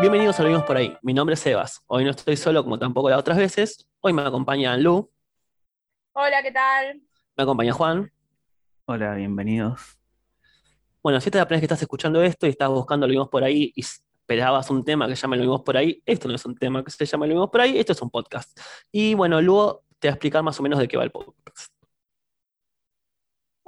Bienvenidos a Lo Vimos por ahí. Mi nombre es Sebas. Hoy no estoy solo como tampoco las otras veces. Hoy me acompañan Lu, Hola, ¿qué tal? me acompaña Juan. Hola, bienvenidos. Bueno, si esta es la primera vez que estás escuchando esto y estás buscando Lo Vimos por ahí y esperabas un tema que se llama Lo Vimos por ahí, esto no es un tema que se llama Lo Vimos por ahí, esto es un podcast. Y bueno, luego te voy a explicar más o menos de qué va el podcast.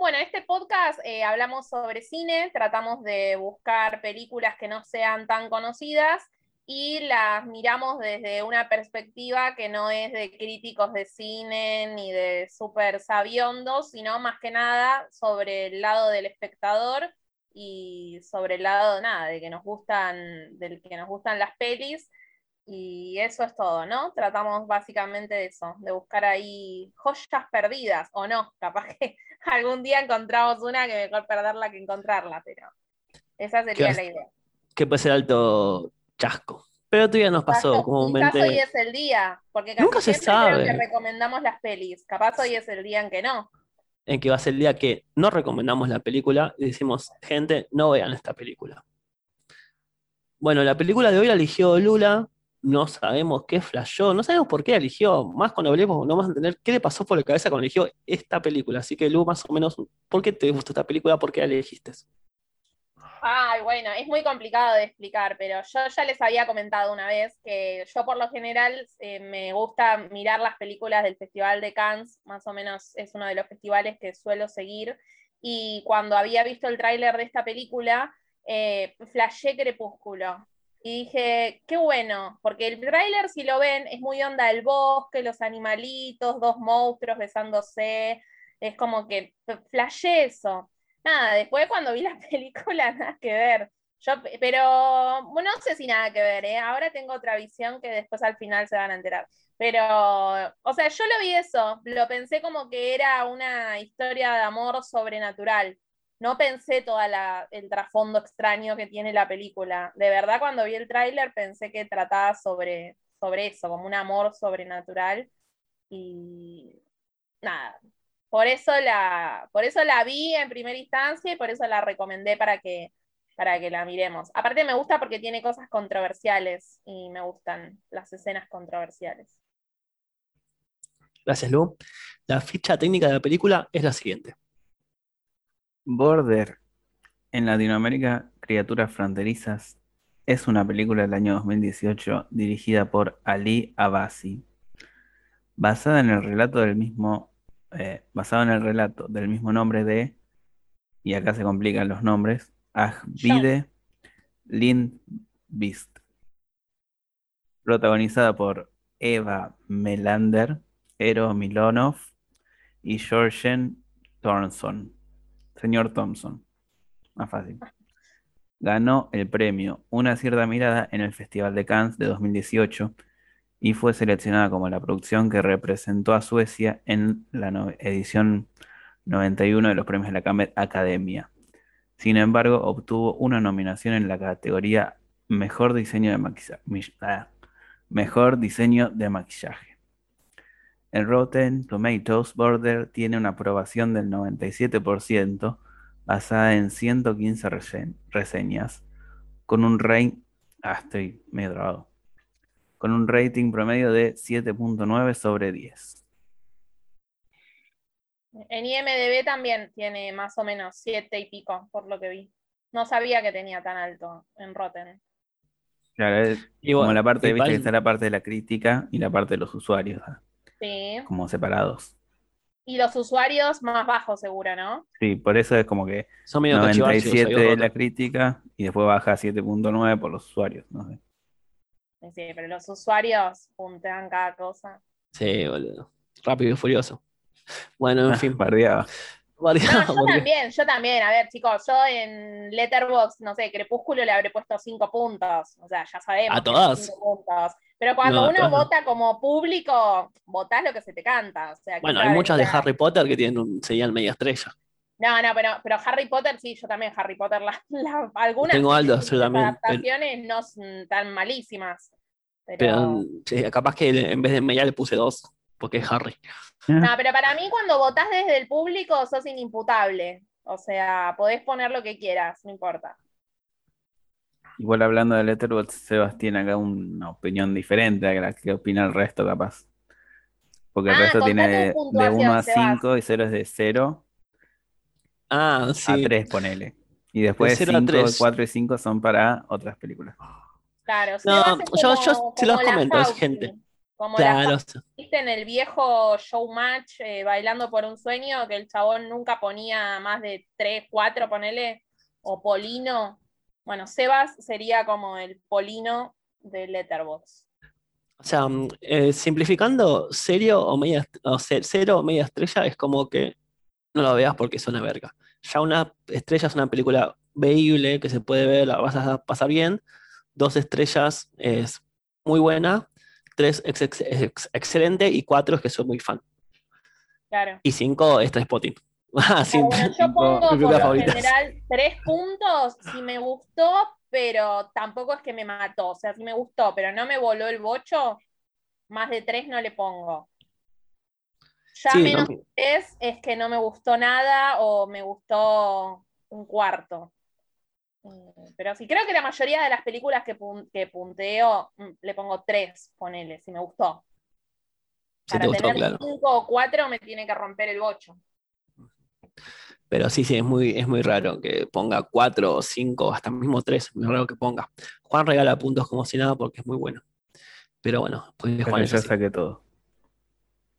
Bueno, en este podcast eh, hablamos sobre cine, tratamos de buscar películas que no sean tan conocidas y las miramos desde una perspectiva que no es de críticos de cine ni de súper sabiondos, sino más que nada sobre el lado del espectador y sobre el lado nada, de que nos gustan, del que nos gustan las pelis. Y eso es todo, ¿no? Tratamos básicamente de eso, de buscar ahí joyas perdidas, o no, capaz que algún día encontramos una que mejor perderla que encontrarla, pero esa sería la idea. Que puede ser alto chasco. Pero todavía nos pasó Quizás- comúnmente. Quizás hoy es el día, porque casi Nunca se siempre creo sabe. que recomendamos las pelis. Capaz hoy es el día en que no. en que va a ser el día que no recomendamos la película y decimos, gente, no vean esta película. Bueno, la película de hoy la eligió Lula, no sabemos qué flashó, no sabemos por qué eligió, más cuando hablemos no vamos a entender qué le pasó por la cabeza cuando eligió esta película, así que Lu, más o menos, ¿por qué te gustó esta película? ¿Por qué la elegiste? Ay, bueno, es muy complicado de explicar, pero yo ya les había comentado una vez que yo por lo general eh, me gusta mirar las películas del Festival de Cannes, más o menos es uno de los festivales que suelo seguir, y cuando había visto el tráiler de esta película, eh, Crepúsculo. Y dije, qué bueno, porque el tráiler, si lo ven, es muy onda el bosque, los animalitos, dos monstruos besándose, es como que flashé eso. Nada, después cuando vi la película, nada que ver. Yo, pero bueno, no sé si nada que ver, ¿eh? Ahora tengo otra visión que después al final se van a enterar. Pero, o sea, yo lo vi eso, lo pensé como que era una historia de amor sobrenatural. No pensé todo el trasfondo extraño que tiene la película. De verdad, cuando vi el tráiler pensé que trataba sobre, sobre eso, como un amor sobrenatural. Y nada, por eso la, por eso la vi en primera instancia y por eso la recomendé para que, para que la miremos. Aparte me gusta porque tiene cosas controversiales y me gustan las escenas controversiales. Gracias, Lu. La ficha técnica de la película es la siguiente. Border, en Latinoamérica, Criaturas Fronterizas, es una película del año 2018 dirigida por Ali Abbasi, basada en el relato del mismo, eh, basado en el relato del mismo nombre de, y acá se complican los nombres, Ahvide Lindqvist, protagonizada por Eva Melander, Ero Milonov y Georgen Thornson. Señor Thompson. Más fácil. Ganó el premio Una cierta mirada en el Festival de Cannes de 2018 y fue seleccionada como la producción que representó a Suecia en la edición 91 de los premios de la Academia. Sin embargo, obtuvo una nominación en la categoría Mejor diseño de maquillaje. Mejor diseño de maquillaje. En Rotten Tomatoes, Border tiene una aprobación del 97%, basada en 115 rese- reseñas, con un rating, ah, estoy medio trabado, con un rating promedio de 7.9 sobre 10. En IMDB también tiene más o menos siete y pico, por lo que vi. No sabía que tenía tan alto en Rotten. Claro, es Y como la parte, igual- viste que está la parte de la crítica y la parte de los usuarios, ah, Sí. como separados. Y los usuarios más bajos, seguro, ¿no? Sí, por eso es como que son medio cachivaches, 97 ahí, de la crítica y después baja a 7.9 por los usuarios, no sé. Sí, pero los usuarios puntean cada cosa. Sí, boludo. Rápido y furioso. Bueno, en fin. Bardeaba. No, yo porque- también, yo también. A ver, chicos, yo en Letterboxd, no sé, Crepúsculo le habré puesto cinco puntos. O sea, ya sabemos. ¿A todas? cinco puntos. Pero cuando No, uno todas vota como público, votás lo que se te canta. O sea, Bueno, hay muchas de Harry Potter que tienen un, serían media estrella. No, no, pero, pero Harry Potter, sí, yo también Harry Potter, la- la- algunas Tengo las yo también, pero- adaptaciones no son tan malísimas. Pero, Pero sí, capaz que en vez de media le puse dos, porque es Harry. no, pero para mí cuando votás desde el público sos inimputable. O sea, podés poner lo que quieras, no importa. Igual hablando de Letterboxd, Sebas tiene acá una opinión diferente a la que opina el resto, capaz. Porque el Ah, resto tiene de, de puntuación, 1 a Sebas. 5 y 0 es de 0 Ah, a sí. 3, ponele. Y después De de cero a 5, tres. 4 y 5 son para otras películas. Claro, No, yo- como- yo se los comento, es Fauci, gente. Como la Claro. ¿Viste en el viejo showmatch eh, Bailando por un sueño que el chabón nunca ponía más de 3, 4, ponele? O Polino. Bueno, Sebas sería como el Polino de Letterboxd. O sea, mm, eh, simplificando, serio o media, o ce- cero o media estrella es como que no lo veas porque es una verga. Ya una estrella es una película veíble que se puede ver, la vas a pasar bien. Dos estrellas es muy buena. Tres ex- ex- ex- excelente. Y cuatro es que soy muy fan. Claro. Y cinco es Trainspotting. Ah, sí. Bueno, yo pongo por películas lo favoritas. general tres puntos si me gustó, pero tampoco es que me mató. O sea, si me gustó, pero no me voló el bocho, más de tres no le pongo. Ya Sí, no, menos tres es que no me gustó nada o me gustó un cuarto. Eh, Pero sí, creo que la mayoría de las películas que, pun- que punteo mm, le pongo tres, ponele, si me gustó. si te Para gustó, tener claro. cinco o cuatro me tiene que romper el bocho. Pero sí, sí, es muy, es muy raro que ponga cuatro o cinco, hasta mismo tres, es muy raro que ponga. Juan regala puntos como si nada porque es muy bueno. Pero bueno, pues Pero Juan yo saqué todo.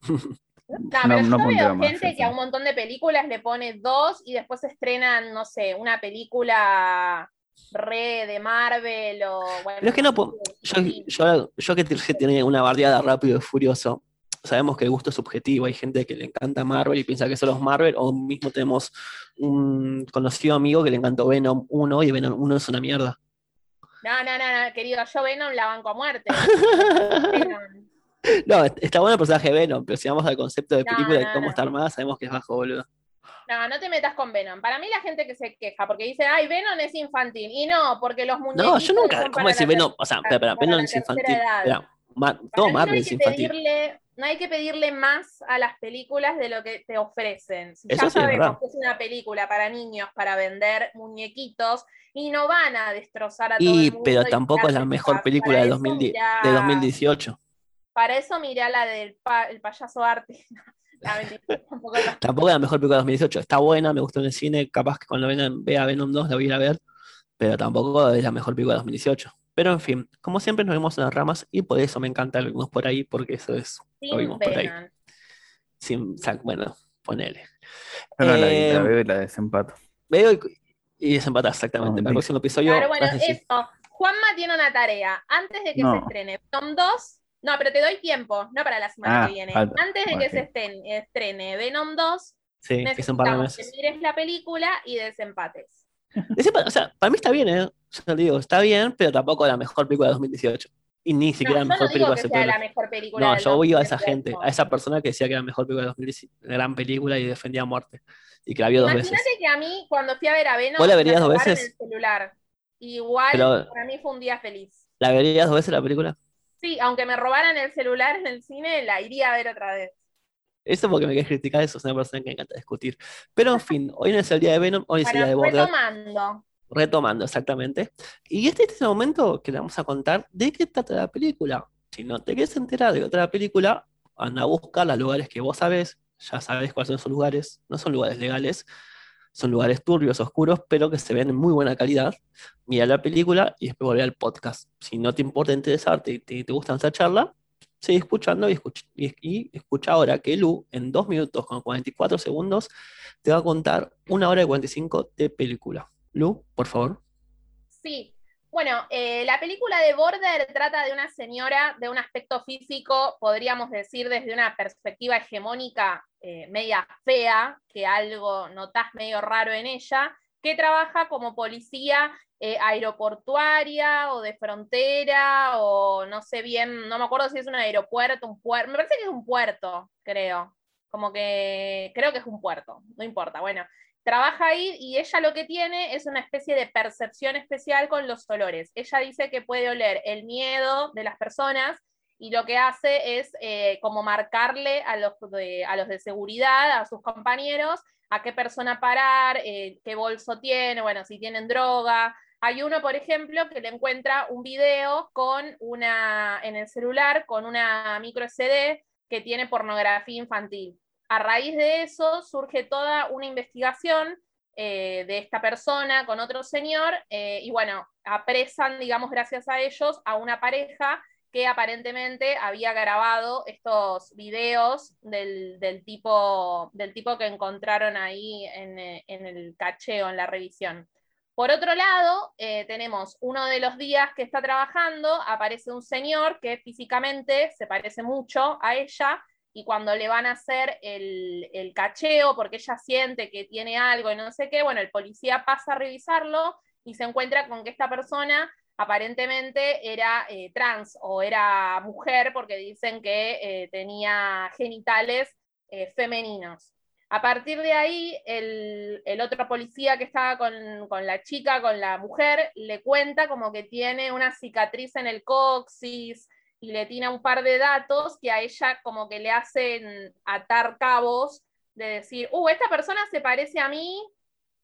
No, No- pero no yo veo más, gente que a un montón de películas le pone dos y después estrenan, no sé, una película re de Marvel o bueno. Pero es que no, yo, yo, yo que que tiene una bardeada rápido y furioso, sabemos que el gusto es subjetivo, hay gente que le encanta Marvel y piensa que solo es Marvel, o mismo tenemos un conocido amigo que le encantó Venom 1 y Venom 1 es una mierda. No, no, no, no, querido, yo Venom la banco a muerte. Venom. No, está bueno el personaje de Venom, pero si vamos al concepto de No, película no, cómo no. está armada, sabemos que es bajo, boludo. No, no te metas con Venom. Para mí la gente que se queja porque dice, ay, Venom es infantil. Y no, porque los muñequitos No, yo nunca, ¿cómo decir Venom? O sea, espera, Venom es infantil. Espera, Ma- Para todo Marvel hay es que infantil. pedirle, no hay que pedirle más a las películas de lo que te ofrecen. Si Eso ya sí sabemos que es una película para niños, para vender muñequitos, y no van a destrozar a todo Y, el mundo. pero tampoco es la mejor película de, eso 2010 mirá- de 2018. Para eso mirá la del pa- el payaso arte. La tampoco es la- Tampoco es la mejor película de 2018. Está buena, me gustó en el cine. Capaz que cuando vengan, vea Venom 2 la voy a ir a ver. Pero tampoco es la mejor película de 2018. Pero en fin, como siempre nos vemos en las ramas y por eso me encanta irnos por ahí, porque eso es. Sin vimos por ahí. Venom. Sin, bueno, ponele. No la la Eh, veo y la desempato. Veo y, y desempatar exactamente. No, Para el próximo episodio. Claro, bueno, a eso. Juanma tiene una tarea. Antes de que No. se estrene Venom 2, no, pero te doy tiempo, no para la semana Ah, que viene. falta. Antes de que se estén- estrene Venom 2, Sí, que es un par de necesitamos que mires la película y desempates. Desempa- o sea, para mí está bien, ¿eh? Yo te digo, está bien, pero tampoco la mejor película de 2018. Y ni siquiera la mejor no película que sea la superhéroes. mejor película No, yo voy a esa 2018. gente, a esa persona que decía que era la mejor película de 2018, gran película y defendía a muerte. Y que la vio dos veces. Imagínate que a mí, cuando fui a ver a Venom, ¿Vos la verías dos el celular. Igual, Pero- para mí fue un día feliz. ¿La verías dos veces la película? Sí, aunque me robaran el celular en el cine, la iría a ver otra vez. Eso porque me querés criticar, eso es una persona que me encanta discutir. Pero en fin, hoy no es el día de Venom, hoy es el día de Border. retomando. Retomando, exactamente. Y este, este es el momento que le vamos a contar de qué trata la película. Si no te quieres enterar de otra película, anda a buscar los lugares que vos sabés, ya sabés cuáles son esos lugares, no son lugares legales, son lugares turbios, oscuros, pero que se ven en muy buena calidad. Mira la película y después volver al podcast. Si no te importa interesarte y te, te gusta esa charla, sigue escuchando y escucha, y, escucha ahora que Lu, en 2 minutos con 44 segundos, te va a contar una hora y 45 de película. Lu, por favor. Sí. Bueno, eh, la película de Border trata de una señora de un aspecto físico, podríamos decir desde una perspectiva hegemónica eh, media fea, que algo notás medio raro en ella, que trabaja como policía eh, aeroportuaria o de frontera, o no sé bien, no me acuerdo si es un aeropuerto, un puerto, me parece que es un puerto, creo. Como que creo que es un puerto, no importa. Bueno, trabaja ahí y ella lo que tiene es una especie de percepción especial con los olores. Ella dice que puede oler el miedo de las personas y lo que hace es eh, como marcarle a los, de, a los de seguridad, a sus compañeros, a qué persona parar, eh, qué bolso tiene, bueno, si tienen droga, Hay uno, por ejemplo, que le encuentra un video con una, en el celular con una micro SD que tiene pornografía infantil. A raíz de eso surge toda una investigación eh, de esta persona con otro señor eh, y bueno, apresan, digamos, gracias a ellos, a una pareja que aparentemente había grabado estos videos del, tipo, del tipo que encontraron ahí en, eh, en, el cacheo, en la revisión. Por otro lado, tenemos uno de los días que está trabajando, aparece un señor que físicamente se parece mucho a ella y cuando le van a hacer el, el cacheo, porque ella siente que tiene algo y no sé qué, bueno, el policía pasa a revisarlo y se encuentra con que esta persona aparentemente era eh, trans o era mujer porque dicen que eh, tenía genitales eh, femeninos. A partir de ahí, el, otro policía que estaba con, con, la chica, con la mujer, le cuenta como que tiene una cicatriz en el coxis y le tiene un par de datos que a ella como que le hacen atar cabos de decir, uh, esta persona se parece a mí,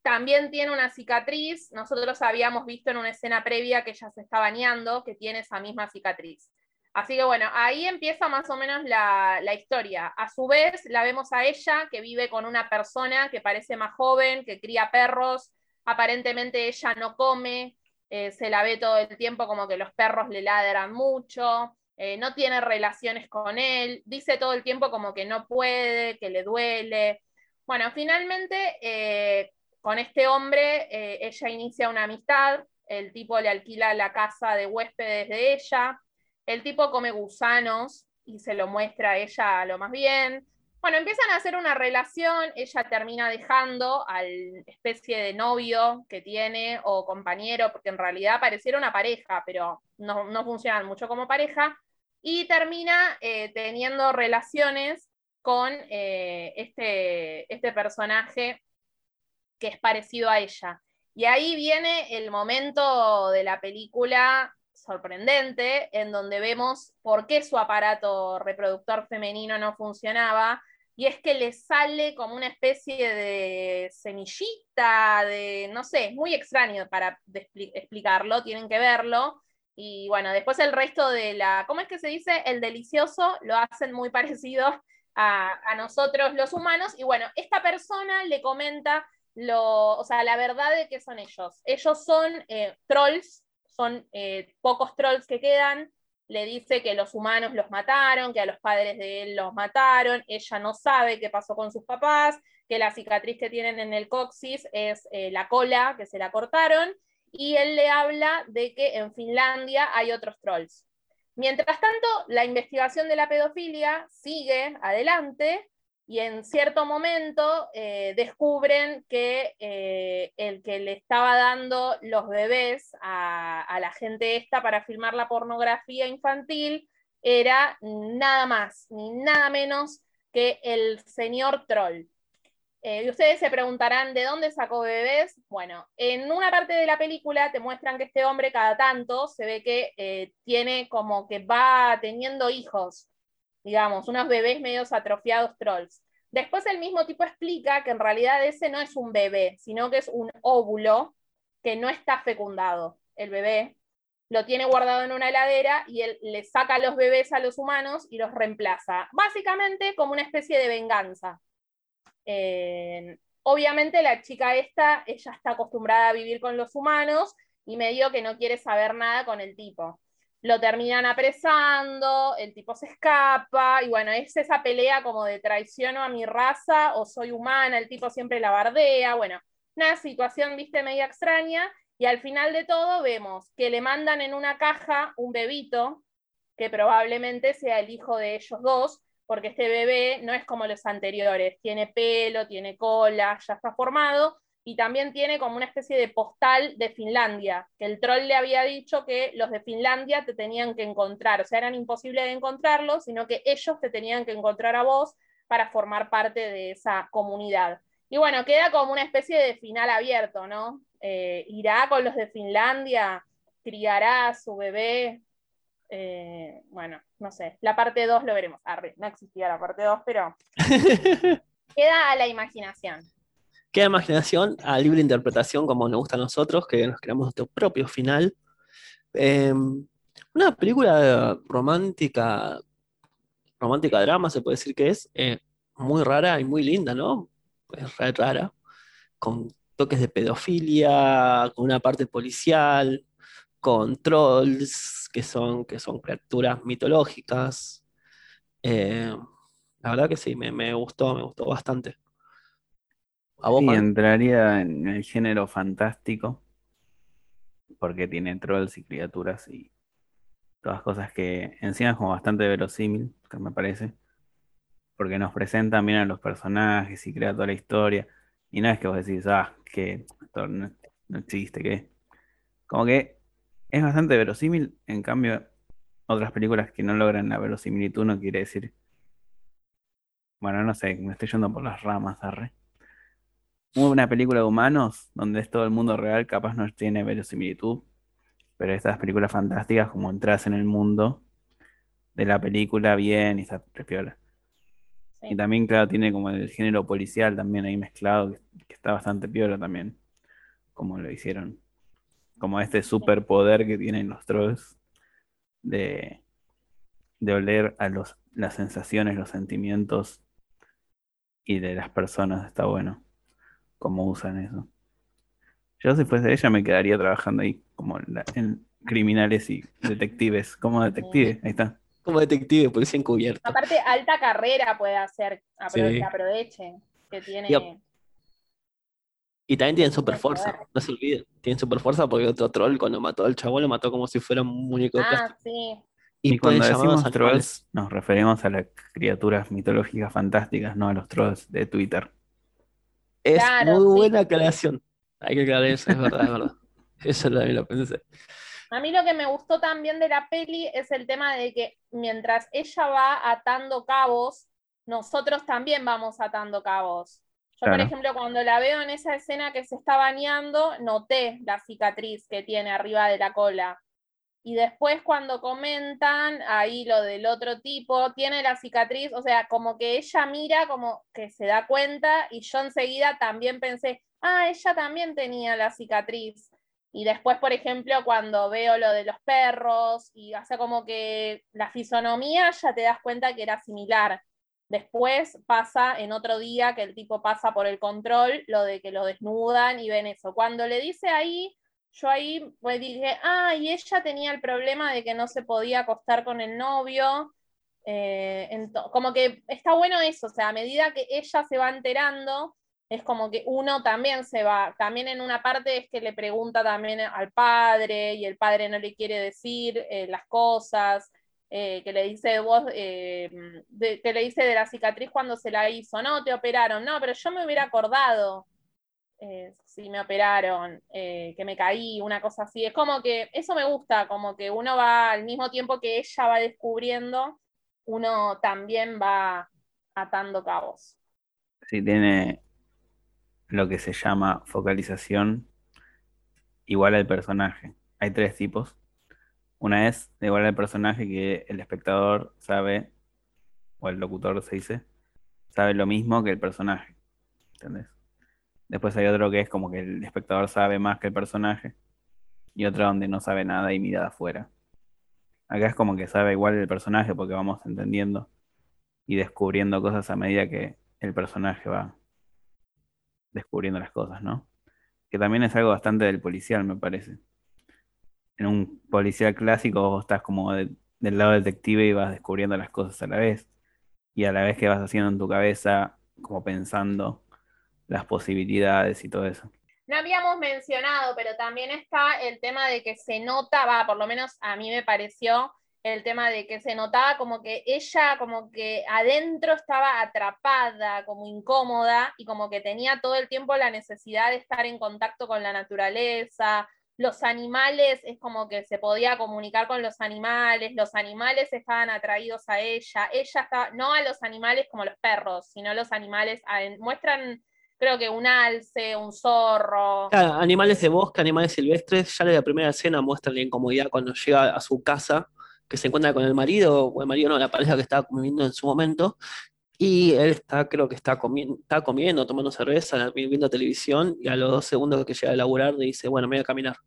también tiene una cicatriz. Nosotros habíamos visto en una escena previa que ella se está bañando, que tiene esa misma cicatriz. Así que bueno, ahí empieza más o menos la, historia. A su vez, la vemos a ella que vive con una persona que parece más joven, que cría perros. Aparentemente ella no come, eh, se la ve todo el tiempo como que los perros le ladran mucho, eh, no tiene relaciones con él, dice todo el tiempo como que no puede, que le duele. Bueno, finalmente eh, con este hombre eh, ella inicia una amistad, el tipo le alquila la casa de huéspedes de ella, el tipo come gusanos y se lo muestra a ella lo más bien. Bueno, empiezan a hacer una relación, ella termina dejando al especie de novio que tiene o compañero, porque en realidad pareciera una pareja, pero no, no funcionan mucho como pareja, y termina eh, teniendo relaciones con eh, este, este personaje que es parecido a ella. Y ahí viene el momento de la película sorprendente, en donde vemos por qué su aparato reproductor femenino no funcionaba, y es que le sale como una especie de semillita, de, no sé, es muy extraño para explicarlo, tienen que verlo. Y bueno, después el resto de la, ¿cómo es que se dice? El delicioso lo hacen muy parecido a, a nosotros los humanos. Y bueno, esta persona le comenta lo, o sea, la verdad de que son ellos. Ellos son eh, trolls, son eh, pocos trolls que quedan. Le dice que los humanos los mataron, que a los padres de él los mataron. Ella no sabe qué pasó con sus papás, que la cicatriz que tienen en el coxis es eh, la cola, que se la cortaron. Y él le habla de que en Finlandia hay otros trolls. Mientras tanto, la investigación de la pedofilia sigue adelante y en cierto momento eh, descubren que eh, el que le estaba dando los bebés a, la gente esta para filmar la pornografía infantil era nada más ni nada menos que el señor Troll. Eh, y ustedes se preguntarán, ¿de dónde sacó bebés? Bueno, en una parte de la película te muestran que este hombre cada tanto se ve que tiene como que va teniendo hijos digamos, unos bebés medios atrofiados trolls. Después el mismo tipo explica que en realidad ese no es un bebé, sino que es un óvulo que no está fecundado. El bebé lo tiene guardado en una heladera y él le saca los bebés a los humanos y los reemplaza. Básicamente como una especie de venganza. Obviamente la chica esta, ella está acostumbrada a vivir con los humanos y medio que no quiere saber nada con el tipo. Lo terminan apresando, el tipo se escapa, y bueno, es esa pelea como de traiciono a mi raza o soy humana, el tipo siempre la bardea, bueno, una situación, viste, media extraña, y al final de todo vemos que le mandan en una caja un bebito, que probablemente sea el hijo de ellos dos, porque este bebé no es como los anteriores, tiene pelo, tiene cola, ya está formado, y también tiene como una especie de postal de Finlandia, que el troll le había dicho que los de Finlandia te tenían que encontrar, o sea, eran imposibles de encontrarlos, sino que ellos te tenían que encontrar a vos para formar parte de esa comunidad. Y bueno, queda como una especie de final abierto, ¿no? Eh, irá con los de Finlandia, criará a su bebé, eh, bueno, no sé, la parte 2 lo veremos. no existía la parte 2, pero queda a la imaginación. queda imaginación a libre interpretación como nos gusta a nosotros, que nos creamos nuestro propio final. Eh, una película romántica, romántica drama, se puede decir que es, eh, muy rara y muy linda, ¿no? Es re rara, con toques de pedofilia, con una parte policial, con trolls, que son, que son criaturas mitológicas. Eh, la verdad que sí, me, me gustó, me gustó bastante. ¿A vos, Sí, entraría en el género fantástico, porque tiene trolls y criaturas y todas cosas que encima es como bastante verosímil, que me parece, porque nos presentan bien a los personajes y crea toda la historia, y no es que vos decís, ah, que esto no, no existe, que como que es bastante verosímil, en cambio, otras películas que no logran la verosimilitud no quiere decir, bueno, no sé, me estoy yendo por las ramas, arre. Una película de humanos donde es todo el mundo real, capaz no tiene verosimilitud, pero estas películas fantásticas, como entras en el mundo de la película bien y está piola. Sí. Y también, claro, tiene como el género policial también ahí mezclado, que, que está bastante piola también, como lo hicieron. Como este superpoder que tienen los trolls de, de oler a los, las sensaciones, los sentimientos y de las personas, está bueno cómo usan eso. Yo si fuese ella me quedaría trabajando ahí como en, la- en criminales y detectives, como detective, ahí está. Como detective, policía encubierto. Aparte, alta carrera puede hacer, apro- Sí. que aproveche, que tiene... Yep. Y también tienen super Tiene fuerza, no se olviden. Tienen super fuerza porque otro troll cuando mató al chabón lo mató como si fuera un muñeco de plástico. Ah, sí. Y, Y cuando decimos animales. trolls, nos referimos a las criaturas mitológicas fantásticas, no a los trolls de Twitter. Es Claro, muy sí. buena aclaración. Hay que aclarar eso, es verdad, es verdad. Eso también lo pensé. A mí lo que me gustó también de la peli es el tema de que mientras ella va atando cabos, nosotros también vamos atando cabos. Yo, por ejemplo, cuando la veo en esa escena que se está bañando, noté la cicatriz que tiene arriba de la cola. Y después cuando comentan ahí lo del otro tipo, tiene la cicatriz, o sea, como que ella mira, como que se da cuenta, y yo enseguida también pensé, ah, ella también tenía la cicatriz. Y después, por ejemplo, cuando veo lo de los perros, y hace como que la fisonomía ya te das cuenta que era similar. Después pasa en otro día que el tipo pasa por el control, lo de que lo desnudan y ven eso. Cuando le dice ahí, yo ahí pues dije, ah, y ella tenía el problema de que no se podía acostar con el novio. Eh, como que está bueno eso, o sea, a medida que ella se va enterando, es como que uno también se va, también en una parte es que le pregunta también al padre y el padre no le quiere decir eh, las cosas, eh, que le dice vos, eh, de- que le dice de la cicatriz cuando se la hizo, no, te operaron, no, pero yo me hubiera acordado eh, si me operaron, que me caí, una cosa así. Es como que eso me gusta, como que uno va al mismo tiempo que ella va descubriendo, uno también va atando cabos. Sí, tiene lo que se llama focalización igual al personaje. Hay tres tipos. Una es igual al personaje que el espectador sabe, o el locutor se dice, sabe lo mismo que el personaje. ¿Entendés? Después hay otro que es como que el espectador sabe más que el personaje. Y otro donde no sabe nada y mira de afuera. Acá es como que sabe igual el personaje porque vamos entendiendo y descubriendo cosas a medida que el personaje va descubriendo las cosas, ¿no? Que también es algo bastante del policial, me parece. En un policial clásico vos estás como de- del lado detective y vas descubriendo las cosas a la vez. Y a la vez que vas haciendo en tu cabeza, como pensando las posibilidades y todo eso. No habíamos mencionado, pero también está el tema de que se nota, va, por lo menos a mí me pareció el tema de que se notaba como que ella como que adentro estaba atrapada, como incómoda y como que tenía todo el tiempo la necesidad de estar en contacto con la naturaleza. Los animales es como que se podía comunicar con los animales, los animales estaban atraídos a ella, ella estaba, no a los animales como los perros, sino los animales, muestran creo que un alce, un zorro. Claro, animales de bosque, animales silvestres, ya desde la primera escena muestran la incomodidad cuando llega a su casa, que se encuentra con el marido, o el marido no, la pareja que estaba viviendo en su momento, Y él está, creo que está, comiendo, está comiendo, tomando cerveza, viendo televisión, y a los dos segundos que llega a laburar le dice, bueno, me voy a caminar.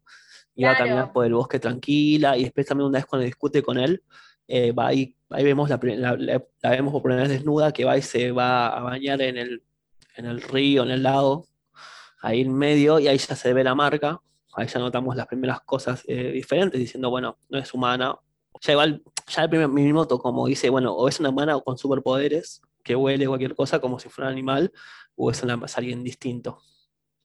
Y va a caminar por el bosque tranquila, y después también una vez cuando discute con él, eh, va ahí, ahí vemos la, la- la- la vemos por primera vez desnuda, que va y se va a bañar en el, en el río, en el lago, ahí en medio, y ahí ya se ve la marca, ahí ya notamos las primeras cosas eh, diferentes, diciendo, bueno, no es humana. Ya igual, ya el primer minuto, como dice, bueno, o es una humana con superpoderes, que huele cualquier cosa como si fuera un animal, o es, una, es alguien distinto.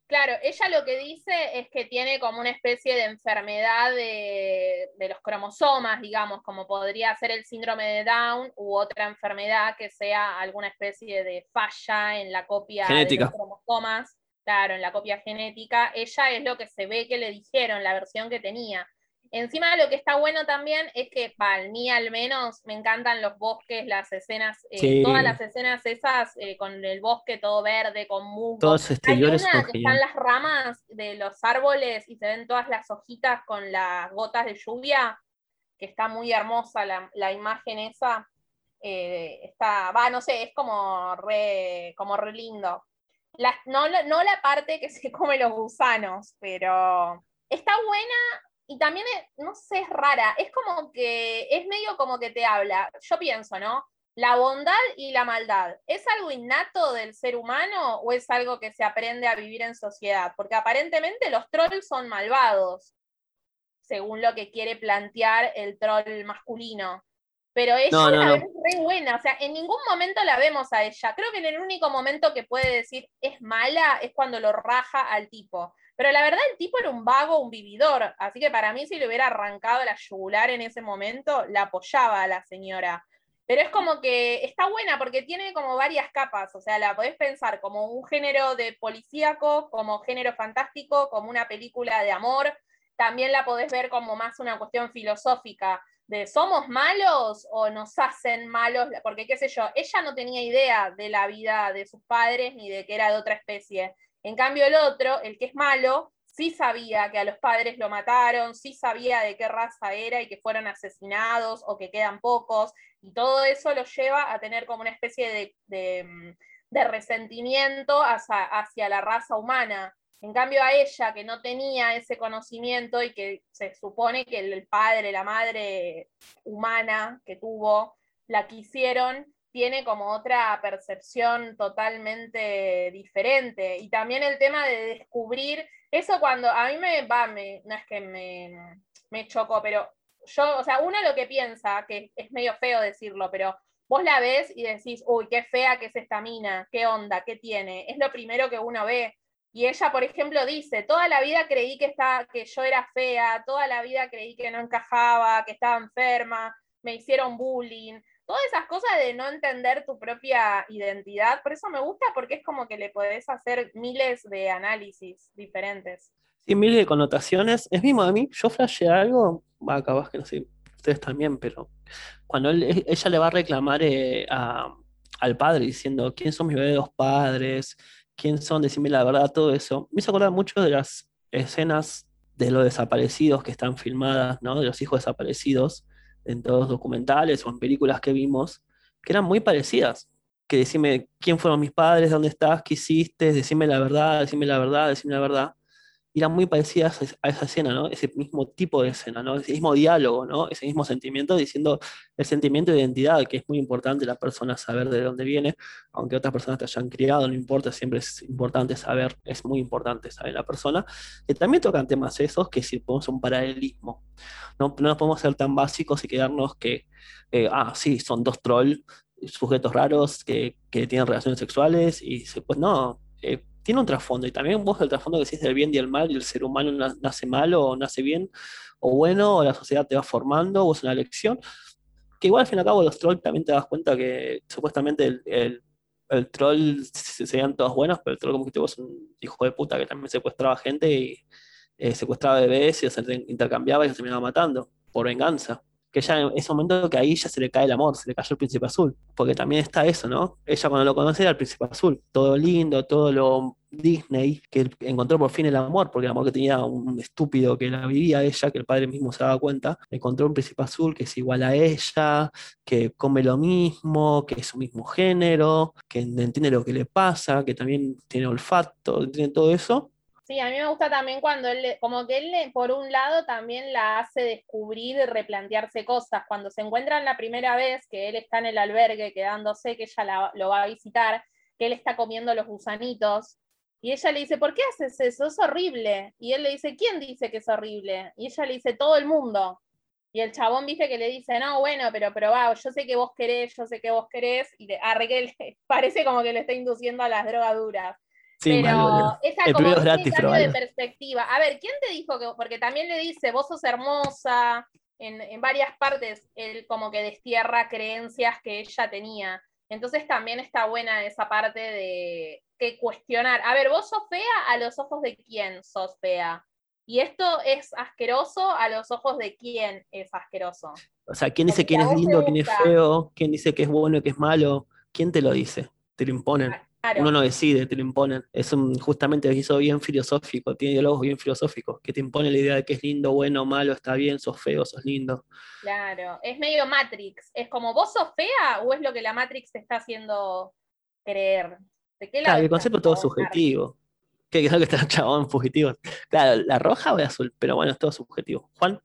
Claro, ella lo que dice es que tiene como una especie de enfermedad de, de los cromosomas, digamos, como podría ser el síndrome de Down u otra enfermedad que sea alguna especie de falla en la copia Genética. de los cromosomas, claro, en la copia genética. Ella es lo que se ve que le dijeron, la versión que tenía. Encima lo que está bueno también es que, para mí al menos, me encantan los bosques, las escenas, eh, Sí. todas las escenas esas eh, con el bosque todo verde, con musgo. Todos los Hay exteriores una que están las ramas de los árboles y se ven todas las hojitas con las gotas de lluvia, que está muy hermosa la, la imagen esa. eh, está, va, no sé, es como re, como re lindo. La- no, no la parte que se come los gusanos, pero está buena y también, es- no sé, es rara. Es como que, es medio como que te habla. Yo pienso, ¿no? La bondad y la maldad, ¿es algo innato del ser humano o es algo que se aprende a vivir en sociedad? Porque aparentemente los trolls son malvados, según lo que quiere plantear el troll masculino. Pero ella No, no, la no. ves re buena, o sea, en ningún momento la vemos a ella. Creo que en el único momento que puede decir es mala es cuando lo raja al tipo. Pero la verdad el tipo era un vago, un vividor, así que para mí si le hubiera arrancado la yugular en ese momento, la apoyaba a la señora. Pero es como que está buena porque tiene como varias capas, o sea, la podés pensar como un género de policíaco, como género fantástico, como una película de amor, también la podés ver como más una cuestión filosófica de somos malos o nos hacen malos, porque qué sé yo, ella no tenía idea de la vida de sus padres ni de que era de otra especie. En cambio el otro, el que es malo, sí sabía que a los padres lo mataron, sí sabía de qué raza era y que fueron asesinados o que quedan pocos, y todo eso lo lleva a tener como una especie de, resentimiento hacia la raza humana. En cambio a ella, que no tenía ese conocimiento y que se supone que el padre, la madre humana que tuvo, la quisieron, tiene como otra percepción totalmente diferente. Y también el tema de descubrir, eso cuando a mí me va, me, no es que me, me chocó, pero yo, o sea, uno lo que piensa, que es medio feo decirlo, pero vos la ves y decís, uy, qué fea que es esta mina, qué onda, qué tiene. Es lo primero que uno ve. Y ella, por ejemplo, dice, toda la vida creí que, está, que yo era fea, toda la vida creí que no encajaba, que estaba enferma, me hicieron bullying. Todas esas cosas de no entender tu propia identidad, por eso me gusta porque es como que le podés hacer miles de análisis diferentes. Sí, miles de connotaciones. Es mismo a mí, yo flasheé algo, va, que no sé, ustedes también, pero cuando ella le va a reclamar eh, a- al padre diciendo, ¿quién son mis verdaderos padres? ¿Quién son? Decime la verdad, todo eso. Me hizo acordar mucho de las escenas de los desaparecidos que están filmadas, ¿no? De los hijos desaparecidos en todos documentales o en películas que vimos, que eran muy parecidas. Que decime quién fueron mis padres, dónde estás, qué hiciste, decime la verdad, decime la verdad, decime la verdad eran muy parecidas a esa escena, ¿no? Ese mismo tipo de escena, ¿no? Ese mismo diálogo, ¿no? Ese mismo sentimiento diciendo el sentimiento de identidad, que es muy importante la persona saber de dónde viene, aunque otras personas te hayan criado, no importa, siempre es importante saber, es muy importante saber la persona. Que también tocan temas esos, que si podemos un paralelismo, no, no nos podemos ser tan básicos y quedarnos que, eh, ah, sí, son dos trolls, sujetos raros que, que tienen relaciones sexuales y pues no, eh, tiene un trasfondo y también vos el trasfondo que decís del bien y el mal y el ser humano na- nace malo o nace bien o bueno o la sociedad te va formando o es una elección que igual al fin y al cabo los trolls también te das cuenta que supuestamente el, el, troll se- serían todos buenos pero el troll como que es un hijo de puta que también secuestraba gente y eh, secuestraba bebés y intercambiaba y los terminaba matando por venganza que ya en ese momento que ahí ya se le cae el amor, se le cayó el príncipe azul, porque también está eso, ¿no? Ella cuando lo conoce era el príncipe azul, todo lindo, todo lo Disney, que encontró por fin el amor, porque el amor que tenía un estúpido que la vivía ella, que el padre mismo se daba cuenta, encontró un príncipe azul que es igual a ella, que come lo mismo, que es su mismo género, que entiende lo que le pasa, que también tiene olfato, tiene todo eso, Sí, a mí me gusta también cuando él, como que él, por un lado, también la hace descubrir y replantearse cosas. Cuando se encuentran la primera vez que él está en el albergue quedándose, que ella lo va a visitar, que él está comiendo los gusanitos, y ella le dice, ¿por qué haces eso? Es horrible. Y él le dice, ¿quién dice que es horrible? Y ella le dice, todo el mundo. Y el chabón, viste, que le dice, no, bueno, pero probá, yo sé que vos querés, yo sé que vos querés, y le, parece como que le está induciendo a las drogaduras pero esa como cambio de perspectiva. A ver, ¿quién te dijo que.? Porque también le dice, vos sos hermosa. En, varias partes, él como que destierra creencias que ella tenía. Entonces también está buena esa parte de que cuestionar. A ver, vos sos fea a los ojos de quién sos fea. Y esto es asqueroso a los ojos de quién es asqueroso. O sea, ¿quién dice quién es lindo, quién es feo? ¿Quién dice que es bueno y que es malo? ¿Quién te lo dice? Te lo imponen. Uno no decide, te lo imponen. Es un, justamente eso bien filosófico, tiene diálogos bien filosóficos, que te impone la idea de que es lindo, bueno, malo, está bien, sos feo, sos lindo. Claro, es medio Matrix. Es como, ¿vos sos fea o es lo que la Matrix te está haciendo creer? ¿De qué claro, el concepto es todo subjetivo. ¿Qué creo que está chabón fugitivo? Claro, la roja o la azul, pero bueno, es todo subjetivo. Juan.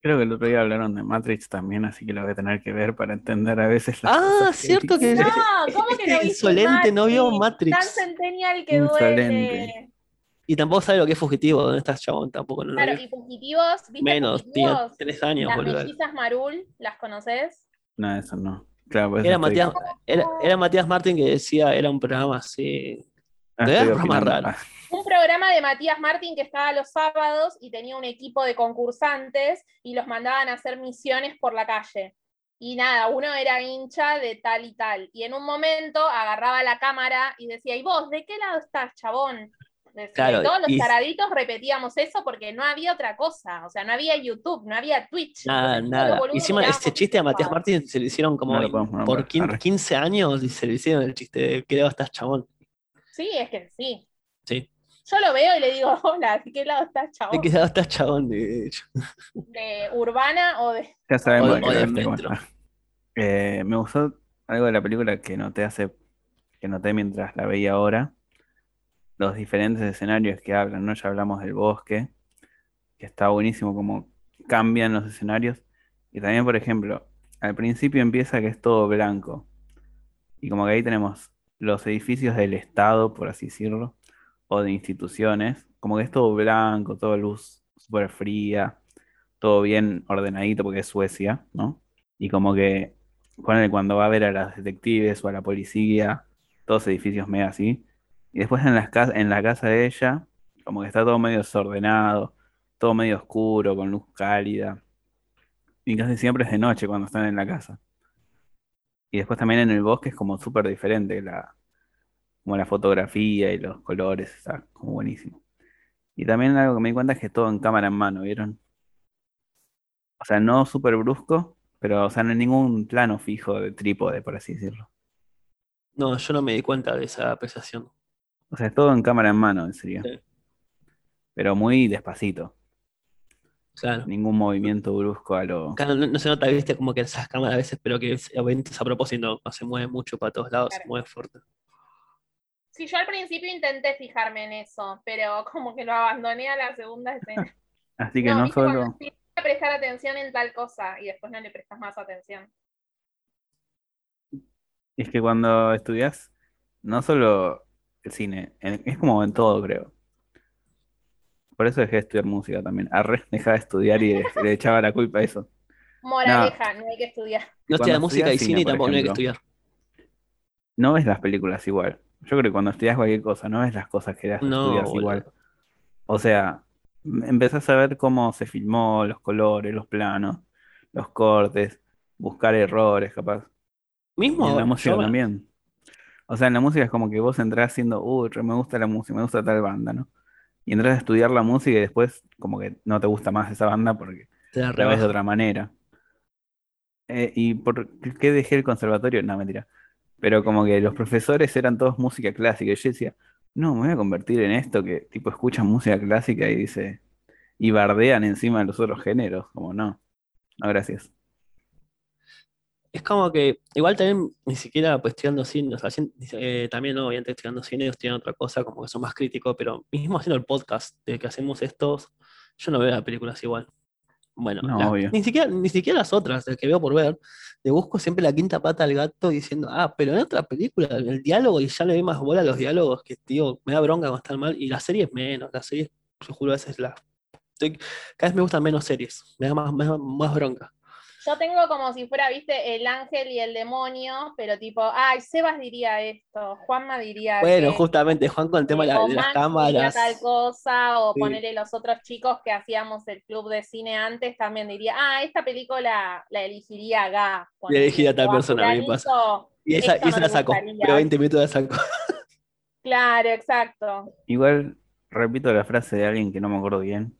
Creo que el otro día hablaron de Matrix también, así que lo voy a tener que ver para entender a veces las Ah, cierto que, No, ¿cómo que no Insolente no vio Matrix. Tan centennial que duele. Y tampoco sabe lo que es fugitivo, ¿dónde estás, chabón? Tampoco no Claro, y fugitivos, ¿viste? Menos, tiene tres años, Las boludo. mellizas Marul, ¿las conoces? No, eso no. Claro, pues era, Matías, era, era, Matías Martín que decía, era un programa así. Ah, era un programa raro. Un programa de Matías Martín que estaba los sábados y tenía un equipo de concursantes y los mandaban a hacer misiones por la calle. Y nada, uno era hincha de tal y tal. Y en un momento agarraba la cámara y decía, ¿y vos de qué lado estás, chabón? todos los taraditos repetíamos eso porque no había otra cosa. O sea, no había YouTube, no había Twitch. Nada, nada. Encima ese chiste a Matías Martín se le hicieron como por 15 años y se le hicieron el chiste de qué lado estás, chabón. Sí, es que sí. Sí. Yo lo veo y le digo, hola, ¿de qué lado estás, chabón? ¿De qué lado estás, chabón? De, ¿De urbana o de.? Ya sabemos de, de eh, me gustó algo de la película que noté hace. que noté mientras la veía ahora. Los diferentes escenarios que hablan, ¿no? Ya hablamos del bosque, que está buenísimo como cambian los escenarios. Y también, por ejemplo, al principio empieza que es todo blanco. Y como que ahí tenemos los edificios del Estado, por así decirlo, o de instituciones, como que es todo blanco, toda luz súper fría, todo bien ordenadito porque es Suecia, ¿no? Y como que cuando va a ver a las detectives o a la policía, todos edificios medio así. Y después en, las en la casa de ella, como que está todo medio desordenado, todo medio oscuro, con luz cálida. Y casi siempre es de noche cuando están en la casa. Y después también en el bosque es como súper diferente la, como la fotografía y los colores, está como buenísimo. Y también algo que me di cuenta es que todo en cámara en mano, ¿vieron? O sea, no súper brusco, pero o sea, no hay ningún plano fijo de trípode, por así decirlo. No, yo no me di cuenta de esa apreciación. O sea, es todo en cámara en mano, en serio. Pero muy despacito. Claro. Ningún movimiento brusco a lo. Claro, no, se nota, viste, como que esas cámaras a veces, pero que obviamente es a propósito, no se mueve mucho para todos lados, se mueve fuerte. Sí, yo al principio intenté fijarme en eso, pero como que lo abandoné a la segunda escena. Así que no, solo. prestar atención en tal cosa y después no le prestas más atención. Es que cuando estudias, no solo el cine, es como en todo, creo. Por eso dejé de estudiar música también. Arre, dejaba de estudiar y le echaba la culpa a eso. Moraleja, no, hay que estudiar. No estudia música y cine, y tampoco no hay que estudiar. No ves las películas igual. Yo creo que cuando estudias cualquier cosa, no ves las cosas que das, estudias igual. O sea, empezás a ver cómo se filmó, los colores, los planos, los cortes, buscar errores, capaz. Mismo. en la música también. O sea, en la música es como que vos entrás haciendo, uy, me gusta la música, me gusta tal banda, ¿no? Y entras a estudiar la música y después como que no te gusta más esa banda porque la ves de otra manera. Eh, ¿Y por qué dejé el conservatorio? No, mentira. Pero como que los profesores eran todos música clásica. Y yo decía, no, me voy a convertir en esto que tipo escuchan música clásica y dice, y bardean encima de los otros géneros. Como no. No, gracias. Es como que, igual también ni siquiera pues estudiando cine, o sea, eh, también no, obviamente estudiando cine, tienen otra cosa, como que son más críticos, pero mismo haciendo el podcast de que hacemos estos, yo no veo las películas igual. Bueno, No, ni siquiera, ni siquiera las otras, las que veo por ver, le busco siempre la quinta pata al gato diciendo, ah, pero en otra película, el diálogo, y ya le doy más bola a los diálogos, que tío, me da bronca cuando están mal, y las series menos, las series, yo juro, a veces las. estoy- cada vez me gustan menos series, me da más, me da más bronca. Yo tengo como si fuera, viste, el ángel y el demonio, pero tipo, ay, Sebas diría esto, Juanma diría Bueno, que- justamente, Juan, con el tema de, la- las cámaras. tal cosa, o Sí. ponerle los otros chicos que hacíamos el club de cine antes, también diría, ah, esta película la elegiría Gá. Le elegiría a tal persona, a mí Y esa, y esa no la sacó, pero 20 minutos la sacó. Claro, exacto. Igual repito la frase de alguien que no me acuerdo bien.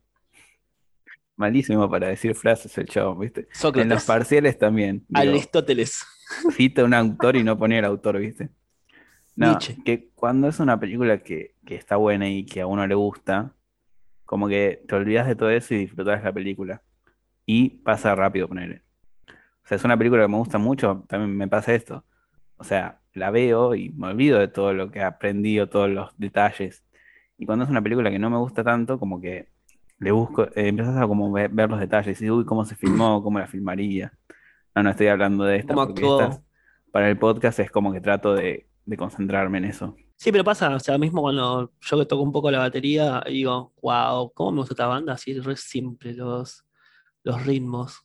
Malísimo para decir frases el chavo, ¿viste? En los parciales también. digo, Aristóteles. cita un autor y no pone el autor, ¿viste? No, Nietzsche. que cuando es una película que, que está buena y que a uno le gusta, como que te olvidas de todo eso y disfrutas la película. Y pasa rápido, ponerle. O sea, es una película que me gusta mucho, también me pasa esto. O sea, la veo y me olvido de todo lo que he aprendido, todos los detalles. Y cuando es una película que no me gusta tanto, como que le busco, eh, empiezas a como ver, ver los detalles, y uy, cómo se filmó, cómo la filmaría. No, no estoy hablando de esta, ¿Cómo porque estas- para el podcast es como que trato de, de concentrarme en eso. Sí, pero pasa, o sea, mismo cuando yo que toco un poco la batería, digo, wow, ¿cómo me gusta esta banda? Así es re simple los, los ritmos.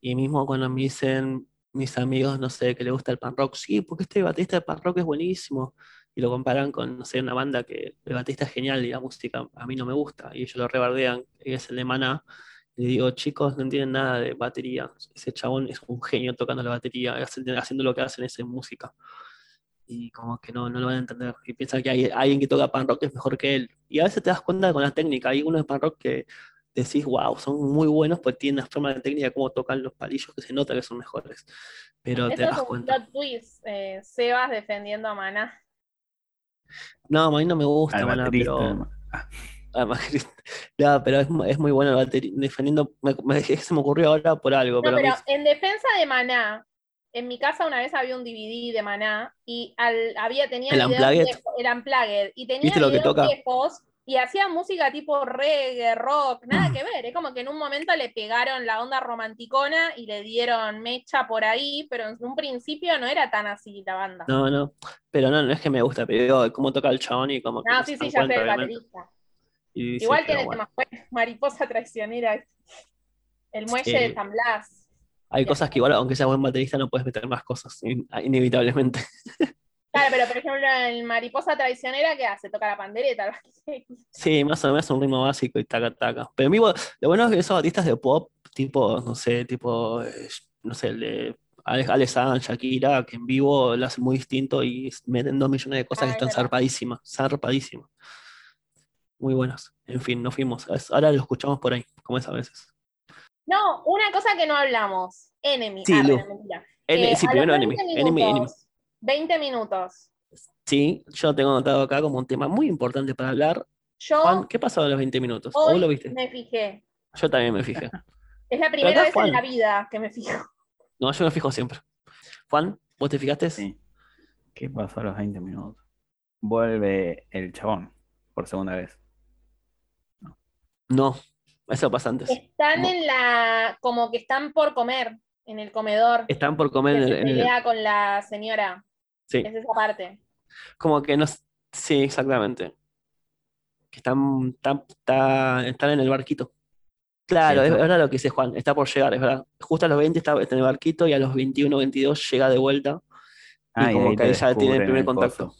Y mismo cuando me dicen mis amigos, no sé, que le gusta el punk rock, sí, porque este baterista de punk rock es buenísimo. Y lo comparan con, no sé, una banda que el baterista es genial y la música a mí no me gusta. Y ellos lo rebardean, y es el de Maná. Y digo, chicos, no entienden nada de batería. Ese chabón es un genio tocando la batería, haciendo lo que hacen es en música y como que no, no lo van a entender. Y piensan que hay alguien que toca pan rock es mejor que él. Y a veces te das cuenta con la técnica. Hay unos de pan rock que decís, wow, son muy buenos, pues tienen una forma de técnica, cómo tocan los palillos, que se nota que son mejores. Pero te Eso es das un cuenta. twist, eh, Sebas defendiendo a Maná. No, a mí no me gusta, Al Maná, baterista, pero. además. además, no, pero es, mu- es muy bueno el batería. Defendiendo. Me, me- se me ocurrió ahora por algo, No, pero, en defensa de Maná, en mi casa una vez había un DVD de Maná y al, había, tenía ¿El videos Unplugged? viejos- el Unplugged, y tenía ¿Viste lo que videos toca? viejos y hacía música tipo reggae, rock, nada que ver. Es como que en un momento le pegaron la onda romanticona y le dieron mecha por ahí, pero en un principio no era tan así la banda. no, no. Pero no, no es que me gusta, pero digo, cómo toca el chabón y que No, no sí, sí, ya sé, el baterista. Dice, Igual tiene bueno. temas buenos. Mariposa traicionera. El muelle Sí. de San Blas. Hay cosas que igual, aunque seas buen baterista, no puedes meter más cosas, in- inevitablemente. Claro, pero por ejemplo, el Mariposa traicionera, ¿qué hace? Toca la pandereta. Sí, más o menos un ritmo básico y taca taca. Pero en vivo, lo bueno es que esos artistas de pop, tipo, no sé, tipo, eh, no sé, el de Ale Ale Sanz, Shakira, que en vivo lo hacen muy distinto y meten dos millones de cosas Ah, que es están zarpadísimas, zarpadísimas. Muy buenos. En fin, nos fuimos. Ahora lo escuchamos por ahí, como es a veces. No, una cosa que no hablamos. Enemy. Sí, Ah. En- Eh, sí, a primero 20 Enemy. Enemy, Enemy. Minutos, 20 minutos. Sí, yo tengo anotado acá como un tema muy importante para hablar. Yo Juan, ¿qué pasó a los 20 minutos? ¿O vos hoy lo viste? me fijé. Yo también me fijé. Es la primera acá, vez Juan. en la vida que me fijo. No, yo me fijo siempre. Juan, ¿vos te fijaste? Sí. ¿Qué pasó a los 20 minutos? Vuelve el chabón por segunda vez. No, eso pasa antes. Están Como- en la. como que están por comer en el comedor. Están por comer en el- pelea con la señora. Sí, Es esa parte. como que no. Sí, exactamente. Que están, están, está- están en el barquito. Claro, Sí, es verdad lo que dice Juan, está por llegar, es verdad. Justo a los 20 está en el barquito y a los 21, 22 llega de vuelta. Ah, y como que ahí ya tiene el primer el contacto.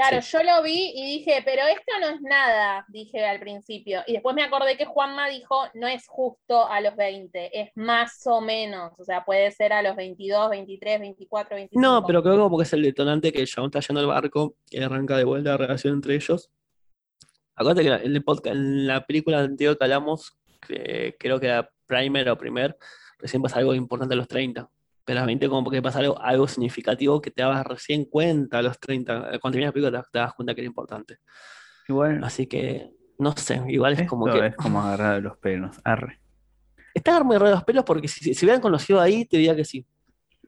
Claro, yo lo vi y dije, pero esto no es nada, dije al principio. Y después me acordé que Juanma dijo, no es justo a los 20, es más o menos. O sea, puede ser a los 22, 23, 24, 25. No, pero creo que como que es el detonante que chabón está yendo al barco y arranca de vuelta la relación entre ellos. Acuérdate que en, el podcast, en la película anterior que hablamos, que creo que era Primer o Primer, recién pasa algo importante a los 30. Pero a los 20 como que pasa algo, algo significativo que te dabas recién cuenta a los 30. Cuando terminas la película te, te das cuenta que era importante. Igual, Así que, no sé, igual es como que... es como agarrar de los pelos. Arre. Está muy raro los pelos porque si, si, si hubieran conocido ahí, te diría que sí.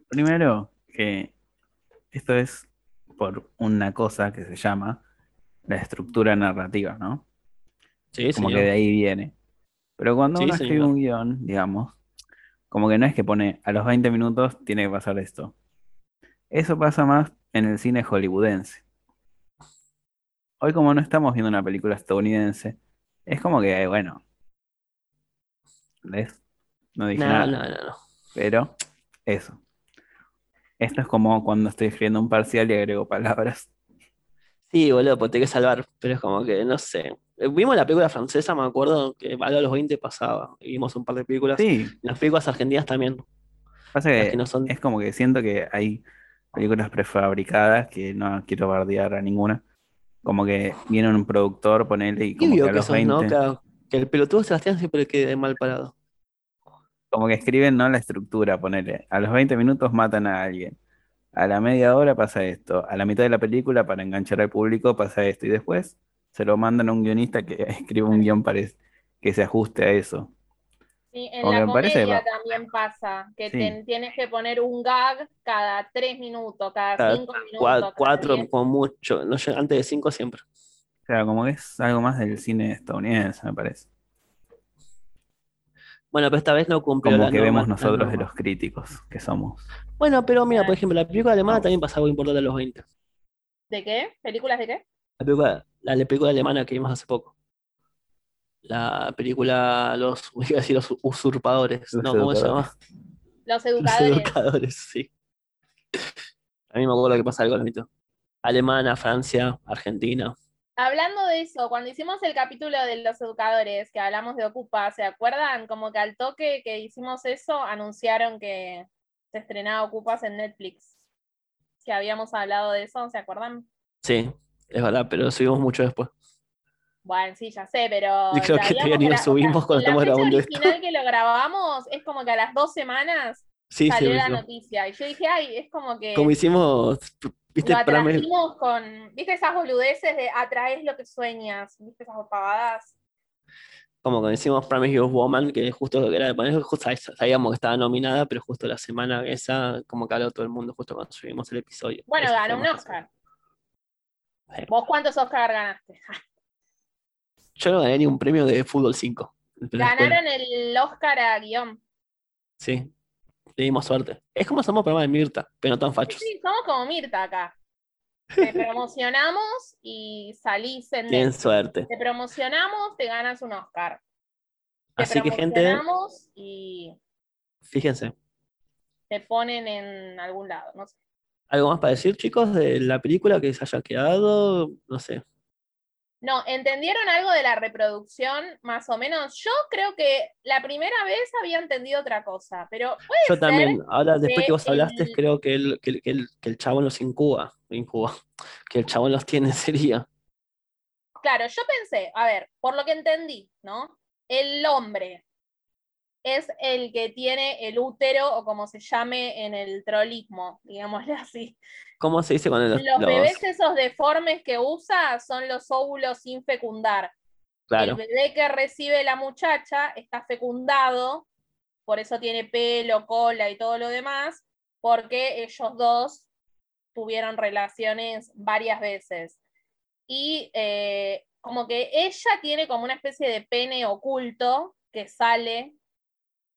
Primero, que esto es por una cosa que se llama la estructura narrativa, ¿no? Sí, Como señor. que de ahí viene. Pero cuando Sí, uno escribe señor. un guion, digamos, como que no es que pone a los 20 minutos tiene que pasar esto. Eso pasa más en el cine hollywoodense. Hoy como no estamos viendo una película estadounidense, es como que, bueno, ¿ves? No dije No, nada, no, no, no. pero eso. Esto es como cuando estoy escribiendo un parcial y agrego palabras. Sí, boludo, pues te hay que salvar, pero es como que, no sé. Eh, Vimos la película francesa, me acuerdo, que a los 20 pasaba. Vimos un par de películas. Sí, Las películas argentinas también. pasa que que no son. es como que siento que hay películas prefabricadas que no quiero bardear a ninguna. Como que viene un productor, ponele, y como que a que los ¿no? 20, Que, que el pelotudo Sebastián siempre quede mal parado. como que escriben, ¿no? La estructura, ponele. A los 20 minutos matan a alguien. A la media hora pasa esto. A la mitad de la película, para enganchar al público, pasa esto. Y después se lo mandan a un guionista que escribe un guion que se ajuste a eso. Sí, en la parece comedia también pasa, que Sí. tienes que poner un gag cada tres minutos, cada Cada cinco minutos, Cua- cada cuatro, diez. como mucho. No, llega- antes de cinco siempre. O sea, como que es algo más del cine estadounidense, me parece. Bueno, pero esta vez no cumplió Como la que norma- vemos nosotros de los críticos que somos. Bueno, pero mira, por ejemplo, la película alemana también pasa algo importante a los 20. ¿De qué? ¿Películas de qué? La película, la, la película alemana que vimos hace poco. La película Los, iba a decir los usurpadores. Los no, ¿cómo se educadores. llama? Los Los educadores. educadores, sí. A mí me acuerdo que pasa algo al mito. Alemana, Francia, Argentina. Hablando de eso, cuando hicimos el capítulo de los educadores, que hablamos de Ocupa, ¿se acuerdan? Como que al toque que hicimos eso, anunciaron que se estrenaba Ocupas en Netflix. Que habíamos hablado de eso, ¿se acuerdan? Sí, es verdad, pero subimos mucho después. Bueno, sí, ya sé, pero. Yo creo que lo gra- subimos cuando estamos grabando esto. que lo grabamos es como que a las dos semanas Sí, sí, salió la noticia. Y yo dije, ay, es como que. Como hicimos, viste, Lo Prame- atrajimos con, ¿viste esas boludeces de atraes lo que sueñas? ¿Viste esas pavadas? como cuando hicimos Promise You Woman, que justo lo que era de poner, justo sabíamos que estaba nominada, pero justo la semana esa, como que habló todo el mundo justo cuando subimos el episodio. Bueno, ganó un Oscar. ¿Vos cuántos Oscar ganaste? Yo no gané ni un premio de fútbol 5. de la escuela. Ganaron el Oscar a guion. Sí, le dimos suerte. Es como somos programa de Mirta, pero no tan fachos. Sí, somos como Mirta acá. Te promocionamos y salís en Tienen suerte. Te promocionamos, te ganas un Oscar. Te Así que, gente, promocionamos y fíjense. te ponen en algún lado, no sé. ¿Algo más para decir, chicos, de la película que se haya quedado? No sé. No, ¿entendieron algo de la reproducción? Más o menos. Yo creo que la primera vez había entendido otra cosa, pero puede Yo ser también, ahora después que vos hablaste, el- creo que el, que, el, que el- que el chabón los incuba, incuba, que el chabón los tiene sería. Claro, yo pensé, a ver, por lo que entendí, ¿no? El hombre es el que tiene el útero o como se llame en el trolismo, digámosle así. ¿Cómo se dice con los, Los los- bebés esos deformes que usa son los óvulos sin fecundar. Claro, El bebé que recibe la muchacha está fecundado, por eso tiene pelo, cola y todo lo demás, porque ellos dos tuvieron relaciones varias veces. Y eh, como que ella tiene como una especie de pene oculto que sale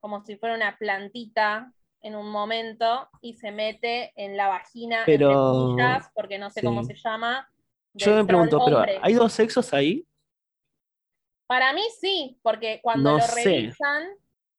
como si fuera una plantita en un momento y se mete en la vagina, entre Pero- comillas, porque no sé cómo se llama. yo me pregunto, pero. ¿hay dos sexos ahí? Para mí sí, porque cuando No lo sé. revisan,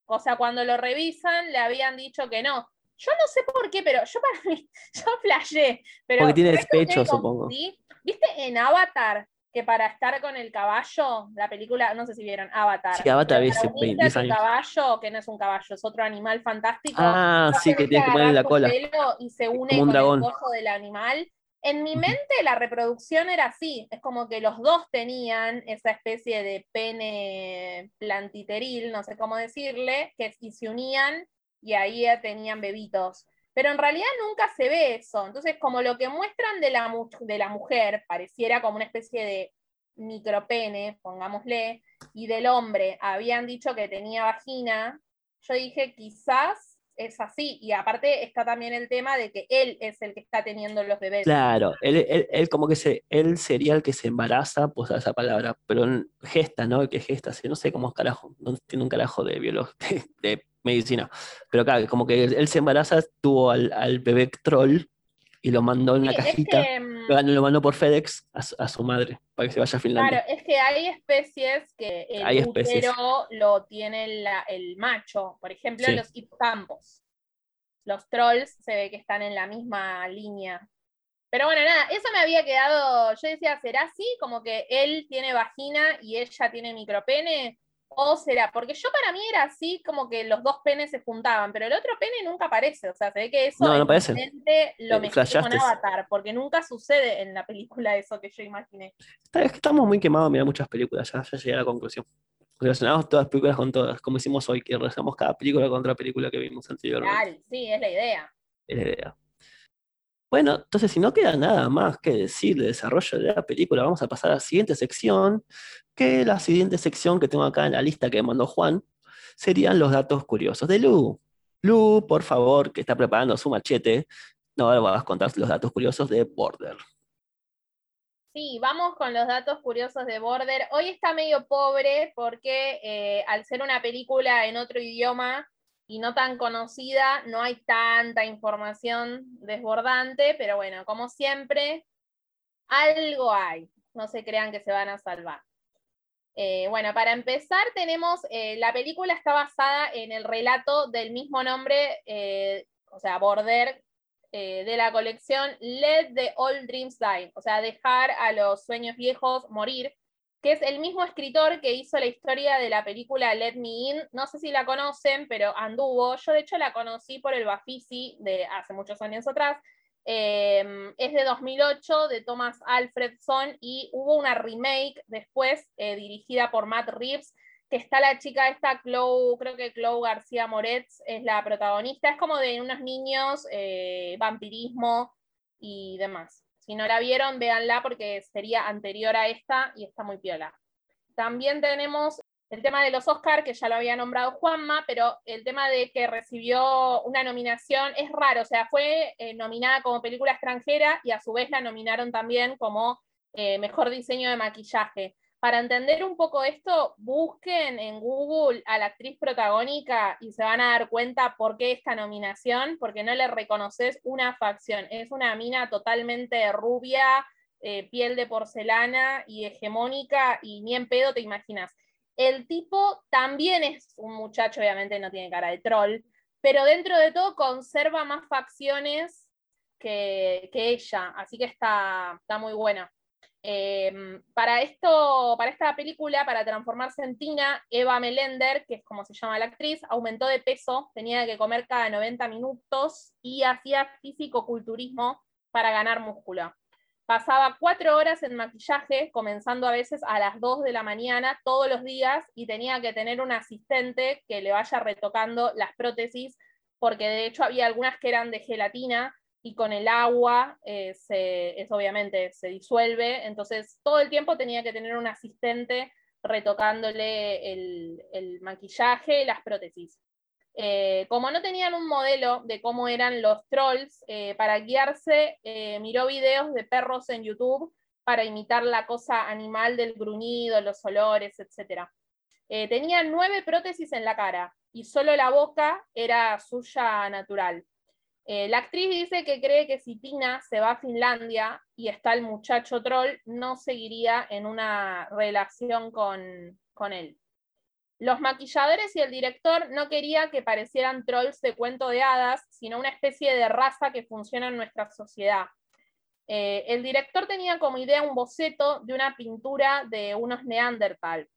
o sea, cuando lo revisan, le habían dicho que no. Yo no sé por qué, pero yo para mí, yo flashé. Pero Porque tiene despecho, supongo. ¿Viste en Avatar que para estar con el caballo, la película, no sé si vieron Avatar. Sí, Avatar pero vi para hace unirte 10 a tu años. caballo, que no es un caballo, es otro animal fantástico. Ah, sí, que tienes que ponerle la cola. y se une Como un con dragón. el del animal. En mi mente la reproducción era así, es como que los dos tenían esa especie de pene plantiteril, no sé cómo decirle, que y se unían y ahí tenían bebitos. Pero en realidad nunca se ve eso. Entonces, como lo que muestran de la, de la mujer pareciera como una especie de micropene, pongámosle, y del hombre habían dicho que tenía vagina, yo dije, quizás es así. Y aparte está también el tema de que él es el que está teniendo los bebés. Claro, él, como que se, él sería el que se embaraza, pues esa palabra, pero gesta, ¿no? El que gesta, no sé cómo es carajo, no tiene un carajo de biología, de, medicina. Pero claro, como que él, se embaraza, tuvo al, bebé troll y lo mandó en una cajita. Lo mandó por FedEx a su, madre para que se vaya a Finlandia. Claro, es que hay especies que el útero lo tiene el macho. Por ejemplo, los hipocampos. Los trolls se ve que están en la misma línea. Pero bueno, nada, eso me había quedado. Yo decía, ¿será así? Como que él tiene vagina y ella tiene micropene. ¿O será? Porque yo para mí era así, como que los dos penes se juntaban, pero el otro pene nunca aparece. O sea, se ve que eso no, no parece. lo eh, con Avatar, porque nunca sucede en la película eso que yo imaginé. Es que estamos muy quemados mira muchas películas, ya, ya llegué a la conclusión. Relacionamos todas las películas con todas, como hicimos hoy, que relacionamos cada película con otra película que vimos anteriormente. Claro, sí, es la idea. Es la idea. Bueno, entonces si no queda nada más que decir de desarrollo de la película, vamos a pasar a la siguiente sección, que la siguiente sección que tengo acá en la lista que mandó Juan, serían los datos curiosos de Lu. Lu, por favor, que está preparando su machete, no ahora vas a contar los datos curiosos de Border. Sí, vamos con los datos curiosos de Border. Hoy está medio pobre porque eh, al ser una película en otro idioma, y no tan conocida, no hay tanta información desbordante, pero bueno, como siempre, algo hay. No se crean que se van a salvar. Eh, bueno, para empezar, tenemos, eh, la película está basada en el relato del mismo nombre, eh, o sea, Border, de la colección Let the Old Dreams Die, o sea, dejar a los sueños viejos morir, que es el mismo escritor que hizo la historia de la película Let Me In. No sé si la conocen, pero anduvo. Yo de hecho la conocí por el Bafisi de hace muchos años atrás. Em, es de 2008, de Thomas Alfredson, y hubo una remake después eh, dirigida por Matt Reeves, que está la chica esta, Chloe, creo que Chloe García Moretz es la protagonista. Es como de unos niños, eh, vampirismo y demás. Si no la vieron, véanla porque sería anterior a esta y está muy piola. También tenemos el tema de los Oscar, que ya lo había nombrado Juanma, pero el tema de que recibió una nominación es raro, o sea, fue eh, nominada como película extranjera y a su vez la nominaron también como eh, mejor diseño de maquillaje. Para entender un poco esto, busquen en Google a la actriz protagónica y se van a dar cuenta por qué esta nominación, porque no le reconoces una facción. Es una mina totalmente rubia, eh, piel de porcelana y hegemónica, y ni en pedo te imaginas. El tipo también es un muchacho, obviamente no tiene cara de troll, pero dentro de todo conserva más facciones que, que ella, así que está, está muy buena. Em, para, esto, para esta película, para transformarse en Tina, Eva Melender, que es como se llama la actriz, aumentó de peso, tenía que comer cada 90 minutos y hacía físico-culturismo para ganar músculo. Pasaba cuatro horas en maquillaje, comenzando a veces a las 2 de la mañana todos los días y tenía que tener un asistente que le vaya retocando las prótesis, porque de hecho había algunas que eran de gelatina y con el agua eh, se, obviamente se disuelve, entonces todo el tiempo tenía que tener un asistente retocándole el, maquillaje y las prótesis. Eh, como no tenían un modelo de cómo eran los trolls, eh, para guiarse miró videos de perros en YouTube para imitar la cosa animal del gruñido, los olores, etc. tenía nueve prótesis en la cara y solo la boca era suya natural. Eh, la actriz dice que cree que si Tina se va a Finlandia y está el muchacho troll, no seguiría en una relación con, con él. Los maquilladores y el director no querían que parecieran trolls de cuento de hadas, sino una especie de raza que funciona en nuestra sociedad. Eh, el director tenía como idea un boceto de una pintura de unos neandertal.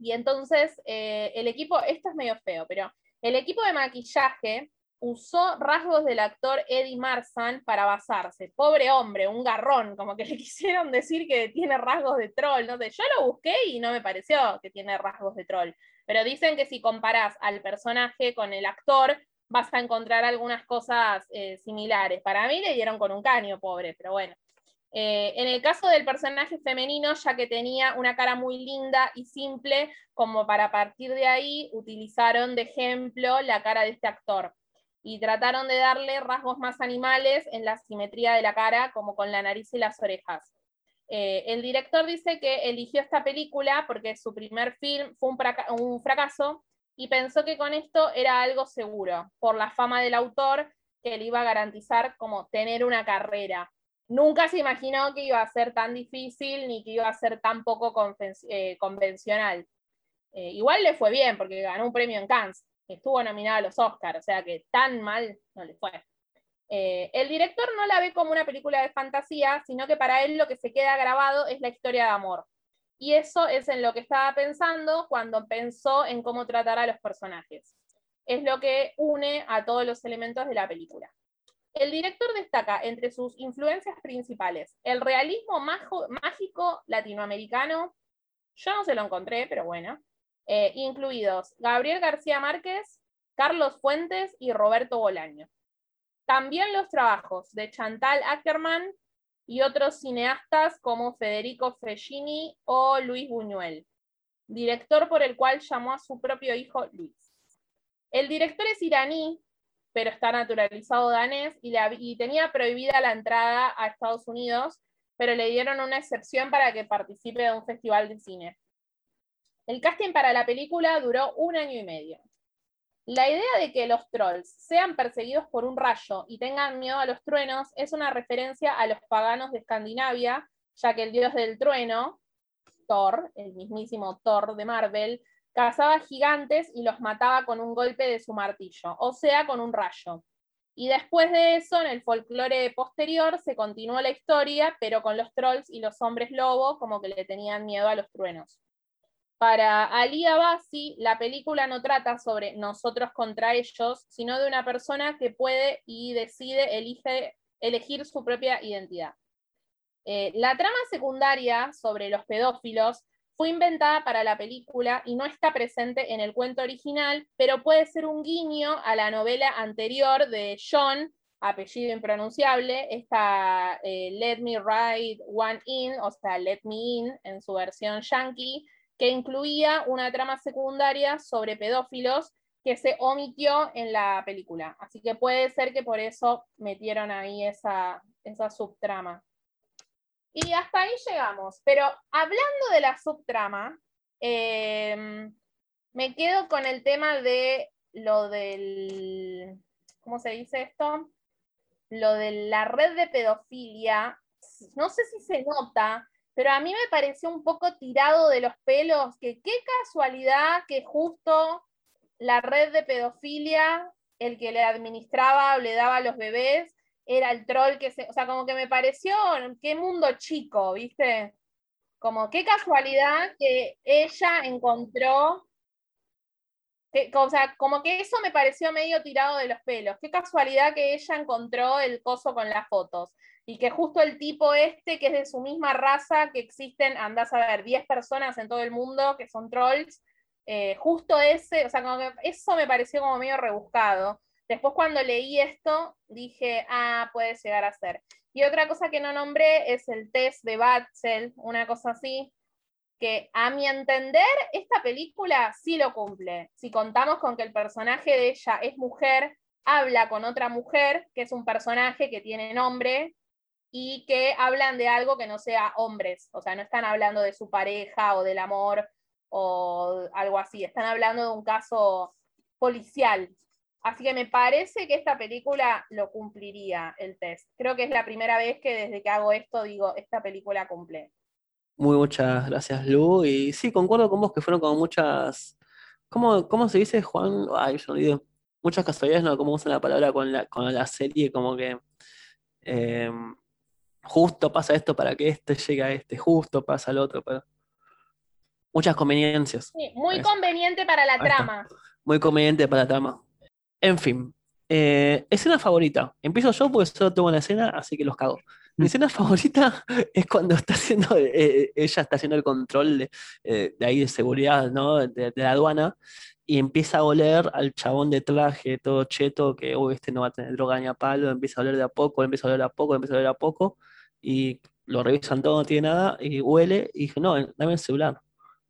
Y entonces eh, el equipo, esto es medio feo, pero el equipo de maquillaje usó rasgos del actor Eddie Marsan para basarse. Pobre hombre, un garrón, como que le quisieron decir que tiene rasgos de troll. No yo lo busqué y no me pareció que tiene rasgos de troll. Pero dicen que si comparás al personaje con el actor, vas a encontrar algunas cosas eh, similares. Para mí le dieron con un caño, pobre, pero bueno. Eh, en el caso del personaje femenino, ya que tenía una cara muy linda y simple, como para partir de ahí utilizaron de ejemplo la cara de este actor y trataron de darle rasgos más animales en la simetría de la cara, como con la nariz y las orejas. Eh, el director dice que eligió esta película porque su primer film fue un, fracaso y pensó que con esto era algo seguro, por la fama del autor que le iba a garantizar como tener una carrera. Nunca se imaginó que iba a ser tan difícil ni que iba a ser tan poco eh, convencional. Eh, igual le fue bien porque ganó un premio en Cannes, estuvo nominado a los Oscars, o sea que tan mal no le fue. Eh, el director no la ve como una película de fantasía, sino que para él lo que se queda grabado es la historia de amor. Y eso es en lo que estaba pensando cuando pensó en cómo tratar a los personajes. Es lo que une a todos los elementos de la película. El director destaca entre sus influencias principales el realismo mágico latinoamericano, yo no se lo encontré, pero bueno, eh, incluidos Gabriel García Márquez, Carlos Fuentes y Roberto Bolaño. También los trabajos de Chantal Ackerman y otros cineastas como Federico Fellini o Luis Buñuel, director por el cual llamó a su propio hijo Luis. El director es iraní, pero está naturalizado danés y, y tenía prohibida la entrada a Estados Unidos, pero le dieron una excepción para que participe de un festival de cine. El casting para la película duró un año y medio. La idea de que los trolls sean perseguidos por un rayo y tengan miedo a los truenos es una referencia a los paganos de Escandinavia, ya que el dios del trueno, Thor, el mismísimo Thor de Marvel, cazaba gigantes y los mataba con un golpe de su martillo, o sea, con un rayo. Y después de eso, en el folclore posterior, se continuó la historia, pero con los trolls y los hombres lobo como que le tenían miedo a los truenos. Para Ali Abasi, la película no trata sobre nosotros contra ellos, sino de una persona que puede y decide elige, elegir su propia identidad. Eh, la trama secundaria sobre los pedófilos fue inventada para la película y no está presente en el cuento original, pero puede ser un guiño a la novela anterior de John, apellido impronunciable, esta eh, Let Me Ride One In, o sea, Let Me In en su versión yankee, que incluía una trama secundaria sobre pedófilos que se omitió en la película. Así que puede ser que por eso metieron ahí esa, esa subtrama. Y hasta ahí llegamos. Pero hablando de la subtrama, em, me quedo con el tema de lo del, ¿cómo se dice esto? Lo de la red de pedofilia. No sé si se nota, pero a mí me pareció un poco tirado de los pelos, que qué casualidad que justo la red de pedofilia, el que le administraba o le daba a los bebés, era el troll que se, o sea, como que me pareció, qué mundo chico, ¿viste? Como qué casualidad que ella encontró, o sea, como que eso me pareció medio tirado de los pelos, qué casualidad que ella encontró el coso con las fotos y que justo el tipo este, que es de su misma raza, que existen, andás a ver, 10 personas en todo el mundo que son trolls, eh, justo ese, o sea, como que eso me pareció como medio rebuscado. Después cuando leí esto, dije, ah, puede llegar a ser. Y otra cosa que no nombré es el test de Batzel, una cosa así, que a mi entender, esta película sí lo cumple. Si contamos con que el personaje de ella es mujer, habla con otra mujer, que es un personaje que tiene nombre, y que hablan de algo que no sea hombres, o sea, no están hablando de su pareja o del amor o algo así, están hablando de un caso policial. Así que me parece que esta película lo cumpliría el test. Creo que es la primera vez que desde que hago esto digo, esta película cumple. Muy muchas gracias, Lu. Y sí, concuerdo con vos que fueron como muchas. ¿Cómo, cómo se dice, Juan? Ay, yo no digo. Muchas casualidades, ¿no? Como usan la palabra con la, con la serie, como que. Em, justo pasa esto para que este llegue a este, justo pasa el otro. Muchas conveniencias. Sí, muy conveniente para la trama. Muy conveniente para la trama. En fin, eh, escena favorita. Empiezo yo porque solo tengo una escena, así que los cago. Mi escena favorita es cuando está haciendo, eh, ella está haciendo el control de, eh, de ahí de seguridad, ¿no? De, de la aduana, y empieza a oler al chabón de traje, todo cheto, que este no va a tener droga ni a palo, empieza a oler de a poco, empieza a oler de a poco, empieza a oler de a poco, y lo revisan todo, no tiene nada, y huele, y dice, no, dame el celular.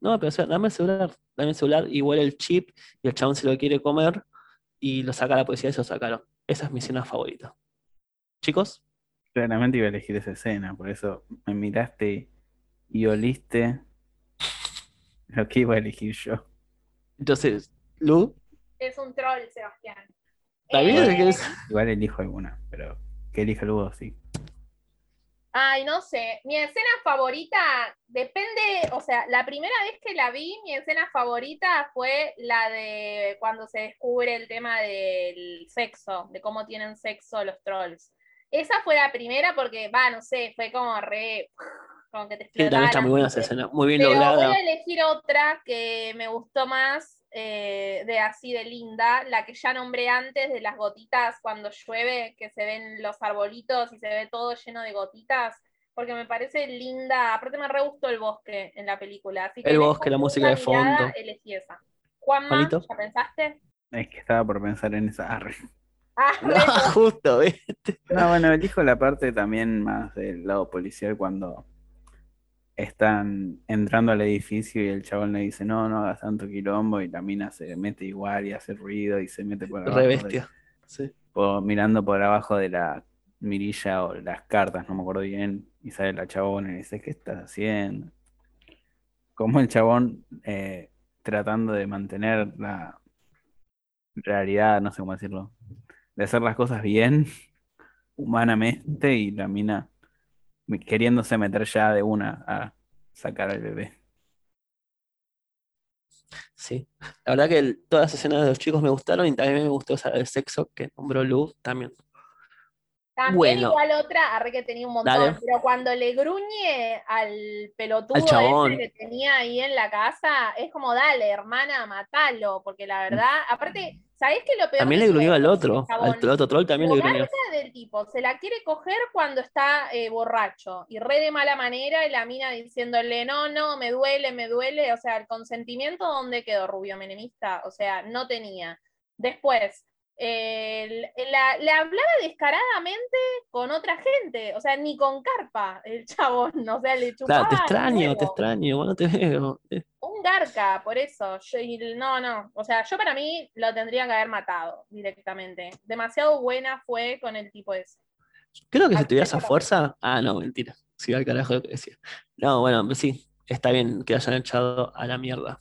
No, pero o sea, dame el celular, dame el celular, y huele el chip, y el chabón se lo quiere comer, y lo saca la policía y se lo sacaron. Esa es mi escena favorita. Chicos, Claramente iba a elegir esa escena, por eso me miraste y oliste lo que iba a elegir yo. entonces, Lu, Es un troll, Sebastián. ¿está bien? Eh, ¿Qué es? Igual elijo alguna, pero que elija luego sí. Ay, no sé. Mi escena favorita depende, o sea, la primera vez que la vi, mi escena favorita fue la de cuando se descubre el tema del sexo, de cómo tienen sexo los trolls. Esa fue la primera porque, va, no sé, fue como re. como que te Sí, también está la muy buena esa escena, muy bien Pero voy lograda. a elegir otra que me gustó más, eh, de así de linda, la que ya nombré antes, de las gotitas cuando llueve, que se ven los arbolitos y se ve todo lleno de gotitas, porque me parece linda. Aparte me re gustó el bosque en la película. Así que El bosque, la música de segunda mirada fondo. Elegí esa. Juanma. ¿ya pensaste? Es que estaba por pensar en esa. Ah, No, justo, ¿ves? No, bueno, elijo la parte también más del lado policial cuando están entrando al edificio y el chabón le dice, no, no hagas tanto quilombo y la mina se mete igual y hace ruido y se mete por abajo Re de- bestia. Sí. por- mirando por abajo de la mirilla o las cartas, no me acuerdo bien, y sale la chabona y dice, ¿qué estás haciendo? Como el chabón eh, tratando de mantener la realidad, no sé cómo decirlo, de hacer las cosas bien, humanamente, y la mina queriéndose meter ya de una a sacar al bebé. Sí, la verdad que el- todas las escenas de los chicos me gustaron y también me gustó esa del sexo que nombró Lu también. También Bueno. igual otra, arre que tenía un montón, Dale. pero cuando le gruñe al pelotudo Al ese que tenía ahí en la casa, es como, dale, hermana, matalo, porque la verdad, aparte, ¿sabés qué es lo peor? También le gruñó al otro, al otro troll también le gruñó. del tipo, se la quiere coger cuando está eh, borracho y re de mala manera y la mina diciéndole, no, no, me duele, me duele, o sea, el consentimiento, ¿dónde quedó Rubio Menemista? O sea, no tenía. Después, eh, la- le hablaba descaradamente con otra gente, o sea, ni con carpa el chabón, o sea, le chupaba Claro, te extraño, te extraño, bueno, te veo. Un garca, por eso. Yo- no, no. O sea, yo para mí lo tendría que haber matado directamente. Demasiado buena fue con el tipo ese. Creo que si tuviera esa fuerza. Ah, no, mentira. Sí, al carajo lo que decía. No, bueno, pues sí, está bien que hayan echado a la mierda.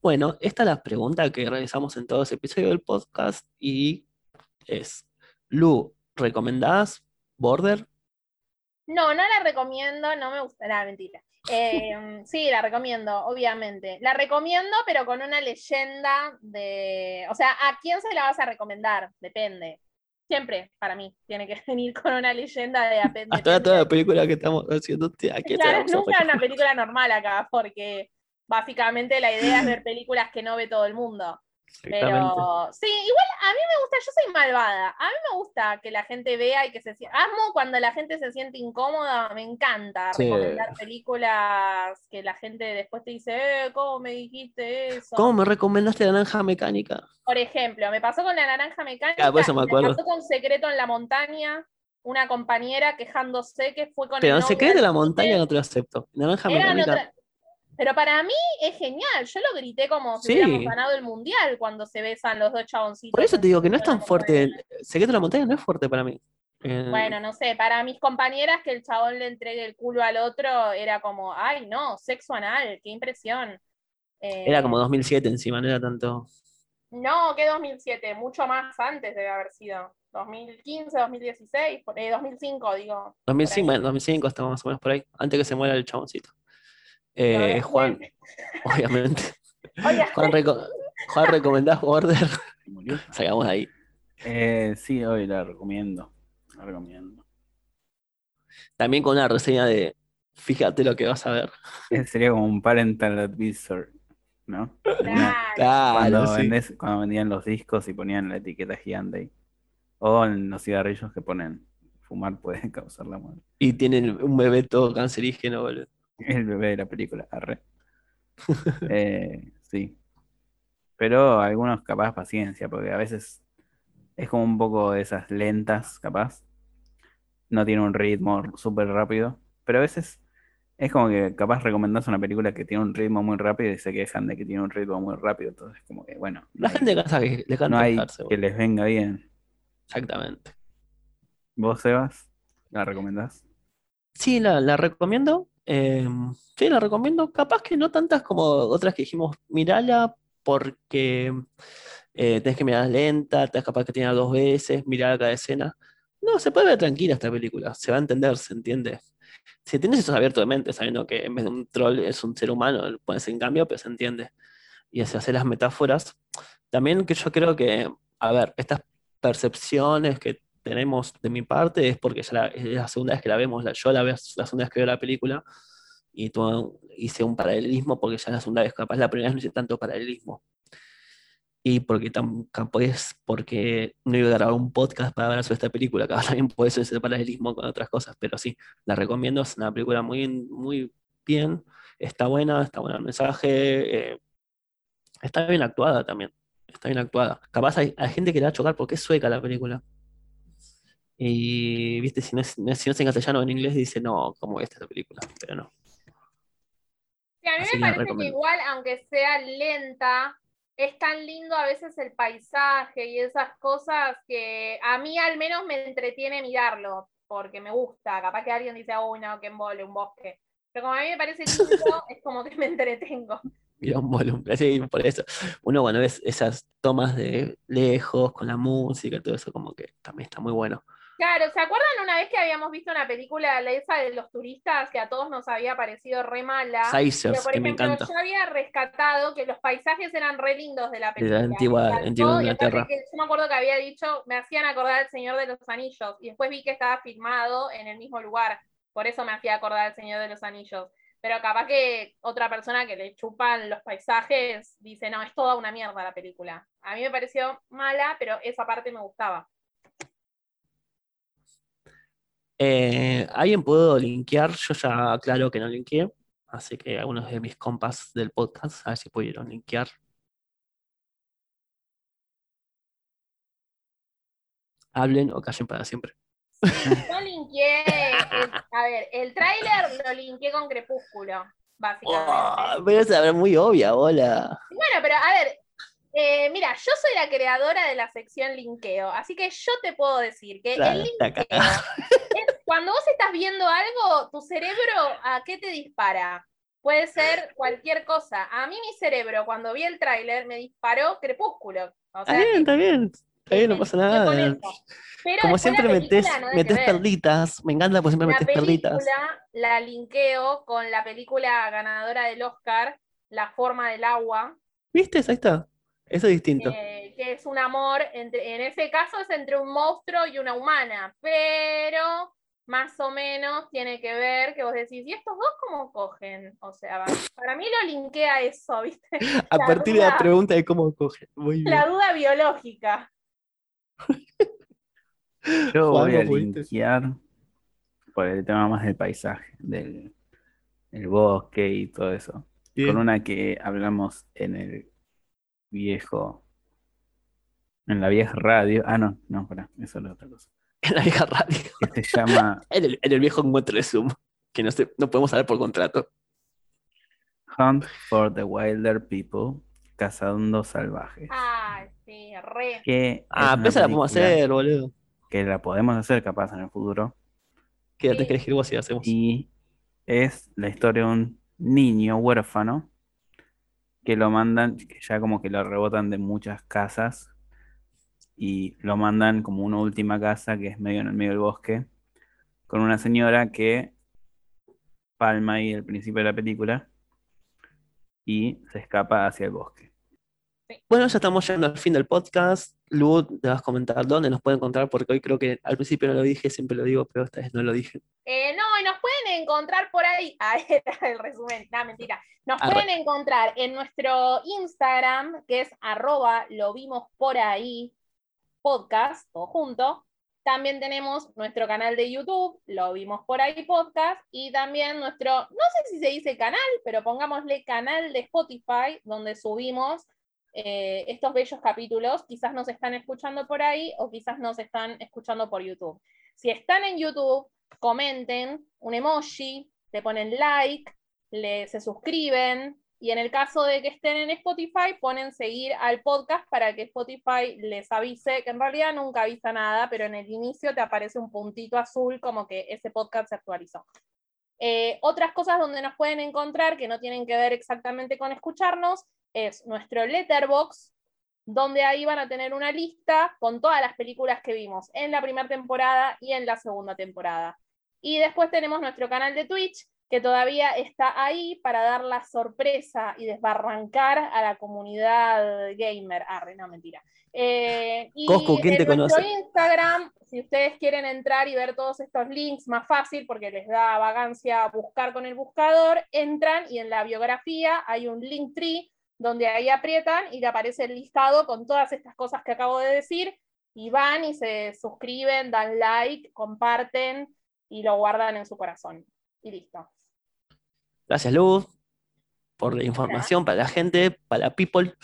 Bueno, esta es la pregunta que realizamos en todos los episodios del podcast y es: Lu, ¿recomendás Border? No, no la recomiendo, no me gusta. Nada, mentira. Eh, sí, la recomiendo, obviamente. La recomiendo, pero con una leyenda de. O sea, ¿a quién se la vas a recomendar? Depende. Siempre, para mí, tiene que venir con una leyenda de ape- Hasta toda la película que estamos haciendo, ¿a quién se la Claro, a nunca una película normal acá, porque básicamente la idea es ver películas que no ve todo el mundo. Pero sí, igual a mí me gusta, yo soy malvada. A mí me gusta que la gente vea y que se sienta. Amo cuando la gente se siente incómoda, me encanta Sí. recomendar películas que la gente después te dice, eh, ¿cómo me dijiste eso? ¿Cómo me recomendaste la naranja mecánica? Por ejemplo, me pasó con la naranja mecánica, Ah, por eso me acuerdo. pasó con Secreto en la montaña, una compañera quejándose que fue con Pero el en secreto al la montaña no te lo acepto. Naranja mecánica. Pero para mí es genial. Yo lo grité como si Sí. hubiéramos ganado el mundial cuando se besan los dos chaboncitos. Por eso te digo que no es tan fuerte. el Secreto de la montaña no es fuerte para mí. Eh, Bueno, no sé, para mis compañeras que el chabón le entregue el culo al otro era como, ay, no, sexo anal, qué impresión. Eh, Era como 2007 encima, no era tanto. No, que 2007, mucho más antes debe haber sido. 2015, 2016, por- eh, 2005, digo. 2005, por ahí. bueno, 2005 estaba más o menos por ahí, antes que se muera el chaboncito. Eh, Juan, obviamente. Juan, reco- Juan, ¿recomendás Border? De ahí. Eh, sí, hoy la recomiendo. La recomiendo. También con una reseña de fíjate lo que vas a ver. Eh, Sería como un parental advisor, ¿no? Claro. Cuando, Claro, sí. vendés- cuando vendían los discos y ponían la etiqueta gigante ahí. O en los cigarrillos que ponen fumar puede causar la muerte. Y tienen un bebé todo cancerígeno, boludo. El bebé de la película, arre. Eh, sí. Pero algunos capaz paciencia, porque a veces es como un poco de esas lentas, capaz. No tiene un ritmo súper rápido. Pero a veces es como que capaz recomendás una película que tiene un ritmo muy rápido y se quejan de que tiene un ritmo muy rápido. Entonces, como que, bueno, no La gente casa que le canta no hay quejarse, que les venga bien. Exactamente. ¿Vos, Sebas? ¿La recomendás? Sí, la, la recomiendo. Eh, sí, la recomiendo. Capaz que no tantas como otras que dijimos, mirala porque eh, tenés que mirar lenta, tenés capaz que tirar dos veces, mirar cada escena. No, se puede ver tranquila esta película, se va a entender, se entiende. Si tienes eso abierto de mente, sabiendo que en vez de un troll es un ser humano, lo pones en cambio, pero se entiende. Y se hace las metáforas. También que yo creo que, a ver, estas percepciones que tenemos de mi parte es porque ya la, es la segunda vez que la vemos, la- yo la veo la segunda vez que veo la película y tú, hice un paralelismo porque ya es la segunda vez, capaz la primera vez no hice tanto paralelismo. Y porque es porque no iba a grabar un podcast para hablar sobre esta película, capaz también puede ser ese paralelismo con otras cosas, pero sí, la recomiendo, es una película muy, muy bien, está buena, está bueno el mensaje, eh, está bien actuada también, está bien actuada. Capaz hay, hay gente que le va a chocar porque es sueca la película. Y, viste, si no es, si no es en castellano o en inglés, dice, no, ¿cómo es esta película? Pero no. Sí, a mí Así me la parece que igual, aunque sea lenta, es tan lindo a veces el paisaje y esas cosas que a mí al menos me entretiene mirarlo, porque me gusta. Capaz que alguien dice, uy, no, que embole, un bosque. Pero como a mí me parece lindo, es como que me entretengo. Mira un volumen, sí, por eso. Uno, bueno, ves esas tomas de lejos con la música todo eso, como que también está muy bueno. Claro, ¿se acuerdan una vez que habíamos visto una película, la esa de los turistas, que a todos nos había parecido re mala? Sizers, por que me ejemplo, encanta. yo había rescatado que los paisajes eran re lindos de la De película. la antigua, antigua Inglaterra. que yo me acuerdo que había dicho, me hacían acordar al Señor de los Anillos, y después vi que estaba filmado en el mismo lugar, por eso me hacía acordar al Señor de los Anillos. Pero capaz que otra persona que le chupan los paisajes dice, no, es toda una mierda la película. A mí me pareció mala, pero esa parte me gustaba. Eh, ¿alguien puedo linkear? Yo ya aclaro que no linkeé, así que algunos de mis compas del podcast, a ver si pudieron linkear. Hablen o callen para siempre. Yo linkeé, el- a ver, el tráiler lo linkeé con Crepúsculo, básicamente. Oh, pero es muy obvia, hola. Bueno, pero a ver, eh, mira, yo soy la creadora de la sección linkeo, así que yo te puedo decir que Claro, el linkeo cuando vos estás viendo algo, tu cerebro, ¿a qué te dispara? Puede ser cualquier cosa. A mí mi cerebro, cuando vi el tráiler, me disparó Crepúsculo. O Está bien, está bien. Está bien, no pasa nada. Pero Como siempre metes, que metes perlitas. Me encanta porque siempre La metes perlitas. película la linkeo con la película ganadora del Oscar, La forma del agua, ¿Viste? Ahí está. Eso es distinto. eh, que es un amor, entre, en ese caso es entre un monstruo y una humana, pero más o menos tiene que ver que vos decís, ¿y estos dos cómo cogen? O sea, para mí lo linkea eso, ¿viste? A la partir de la pregunta de cómo coge. Muy bien. La duda biológica. Yo voy a linkear por el tema más del paisaje, del el bosque y todo eso. Bien. Con una que hablamos en el viejo, en la vieja radio. Ah, no, no, espera, eso es la otra cosa. En la vieja radio. Que se llama En el, en el viejo encuentro de Zoom. Que no, sé, no podemos hablar por contrato. Hunt for the Wilder People, Cazando Salvajes. Ay, sí, re. Que Ah, pero esa la podemos hacer, boludo. Que la podemos hacer capaz en el futuro. Quédate Sí. que elegir vos y hacemos. Y es la historia de un niño huérfano que lo mandan, que ya como que lo rebotan de muchas casas y lo mandan como una última casa que es medio en el medio del bosque, con una señora que palma ahí al principio de la película y se escapa hacia el bosque. Bueno, ya estamos llegando al fin del podcast. Lu, te vas a comentar dónde nos pueden encontrar, porque hoy creo que al principio no lo dije, siempre lo digo, pero esta vez no lo dije. Eh, no, y nos pueden encontrar por ahí. Ah, era el resumen. No, mentira. Nos Arre. pueden encontrar en nuestro Instagram, que es arroba lo vimos por ahí podcast, todo junto. También tenemos nuestro canal de YouTube, lo vimos por ahí podcast, y también nuestro, no sé si se dice canal, pero pongámosle canal de Spotify, donde subimos eh, estos bellos capítulos. Quizás nos están escuchando por ahí o quizás nos están escuchando por YouTube. Si están en YouTube, comenten un emoji, le ponen like, le, se suscriben, y en el caso de que estén en Spotify, ponen seguir al podcast para que Spotify les avise, que en realidad nunca avisa nada, pero en el inicio te aparece un puntito azul como que ese podcast se actualizó. Eh, otras cosas donde nos pueden encontrar que no tienen que ver exactamente con escucharnos es nuestro letterbox, donde ahí van a tener una lista con todas las películas que vimos en la primera temporada y en la segunda temporada. Y después tenemos nuestro canal de Twitch, que todavía está ahí para dar la sorpresa y desbarrancar a la comunidad gamer. Ah, no, mentira. Eh, y ¿quién te en nuestro Instagram, si ustedes quieren entrar y ver todos estos links, más fácil porque les da vagancia buscar con el buscador, entran y en la biografía hay un link tree donde ahí aprietan y le aparece el listado con todas estas cosas que acabo de decir y van y se suscriben, dan like, comparten y lo guardan en su corazón. Y listo. Gracias, Luz, por la información para la gente, para la people.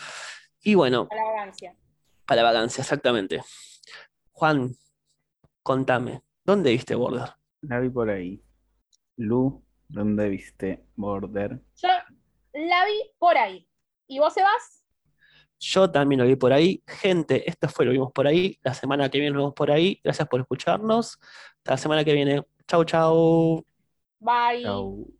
Y bueno. Para la vagancia. Para la vagancia, exactamente. Juan, contame, ¿dónde viste Border? La vi por ahí. Lu, ¿dónde viste Border? Yo la vi por ahí. ¿Y vos, Sebas? Yo también lo vi por ahí. Gente, esto fue lo vimos por ahí. La semana que viene lo vemos por ahí. Gracias por escucharnos. Hasta la semana que viene. Chau, chau. Bye. Chau.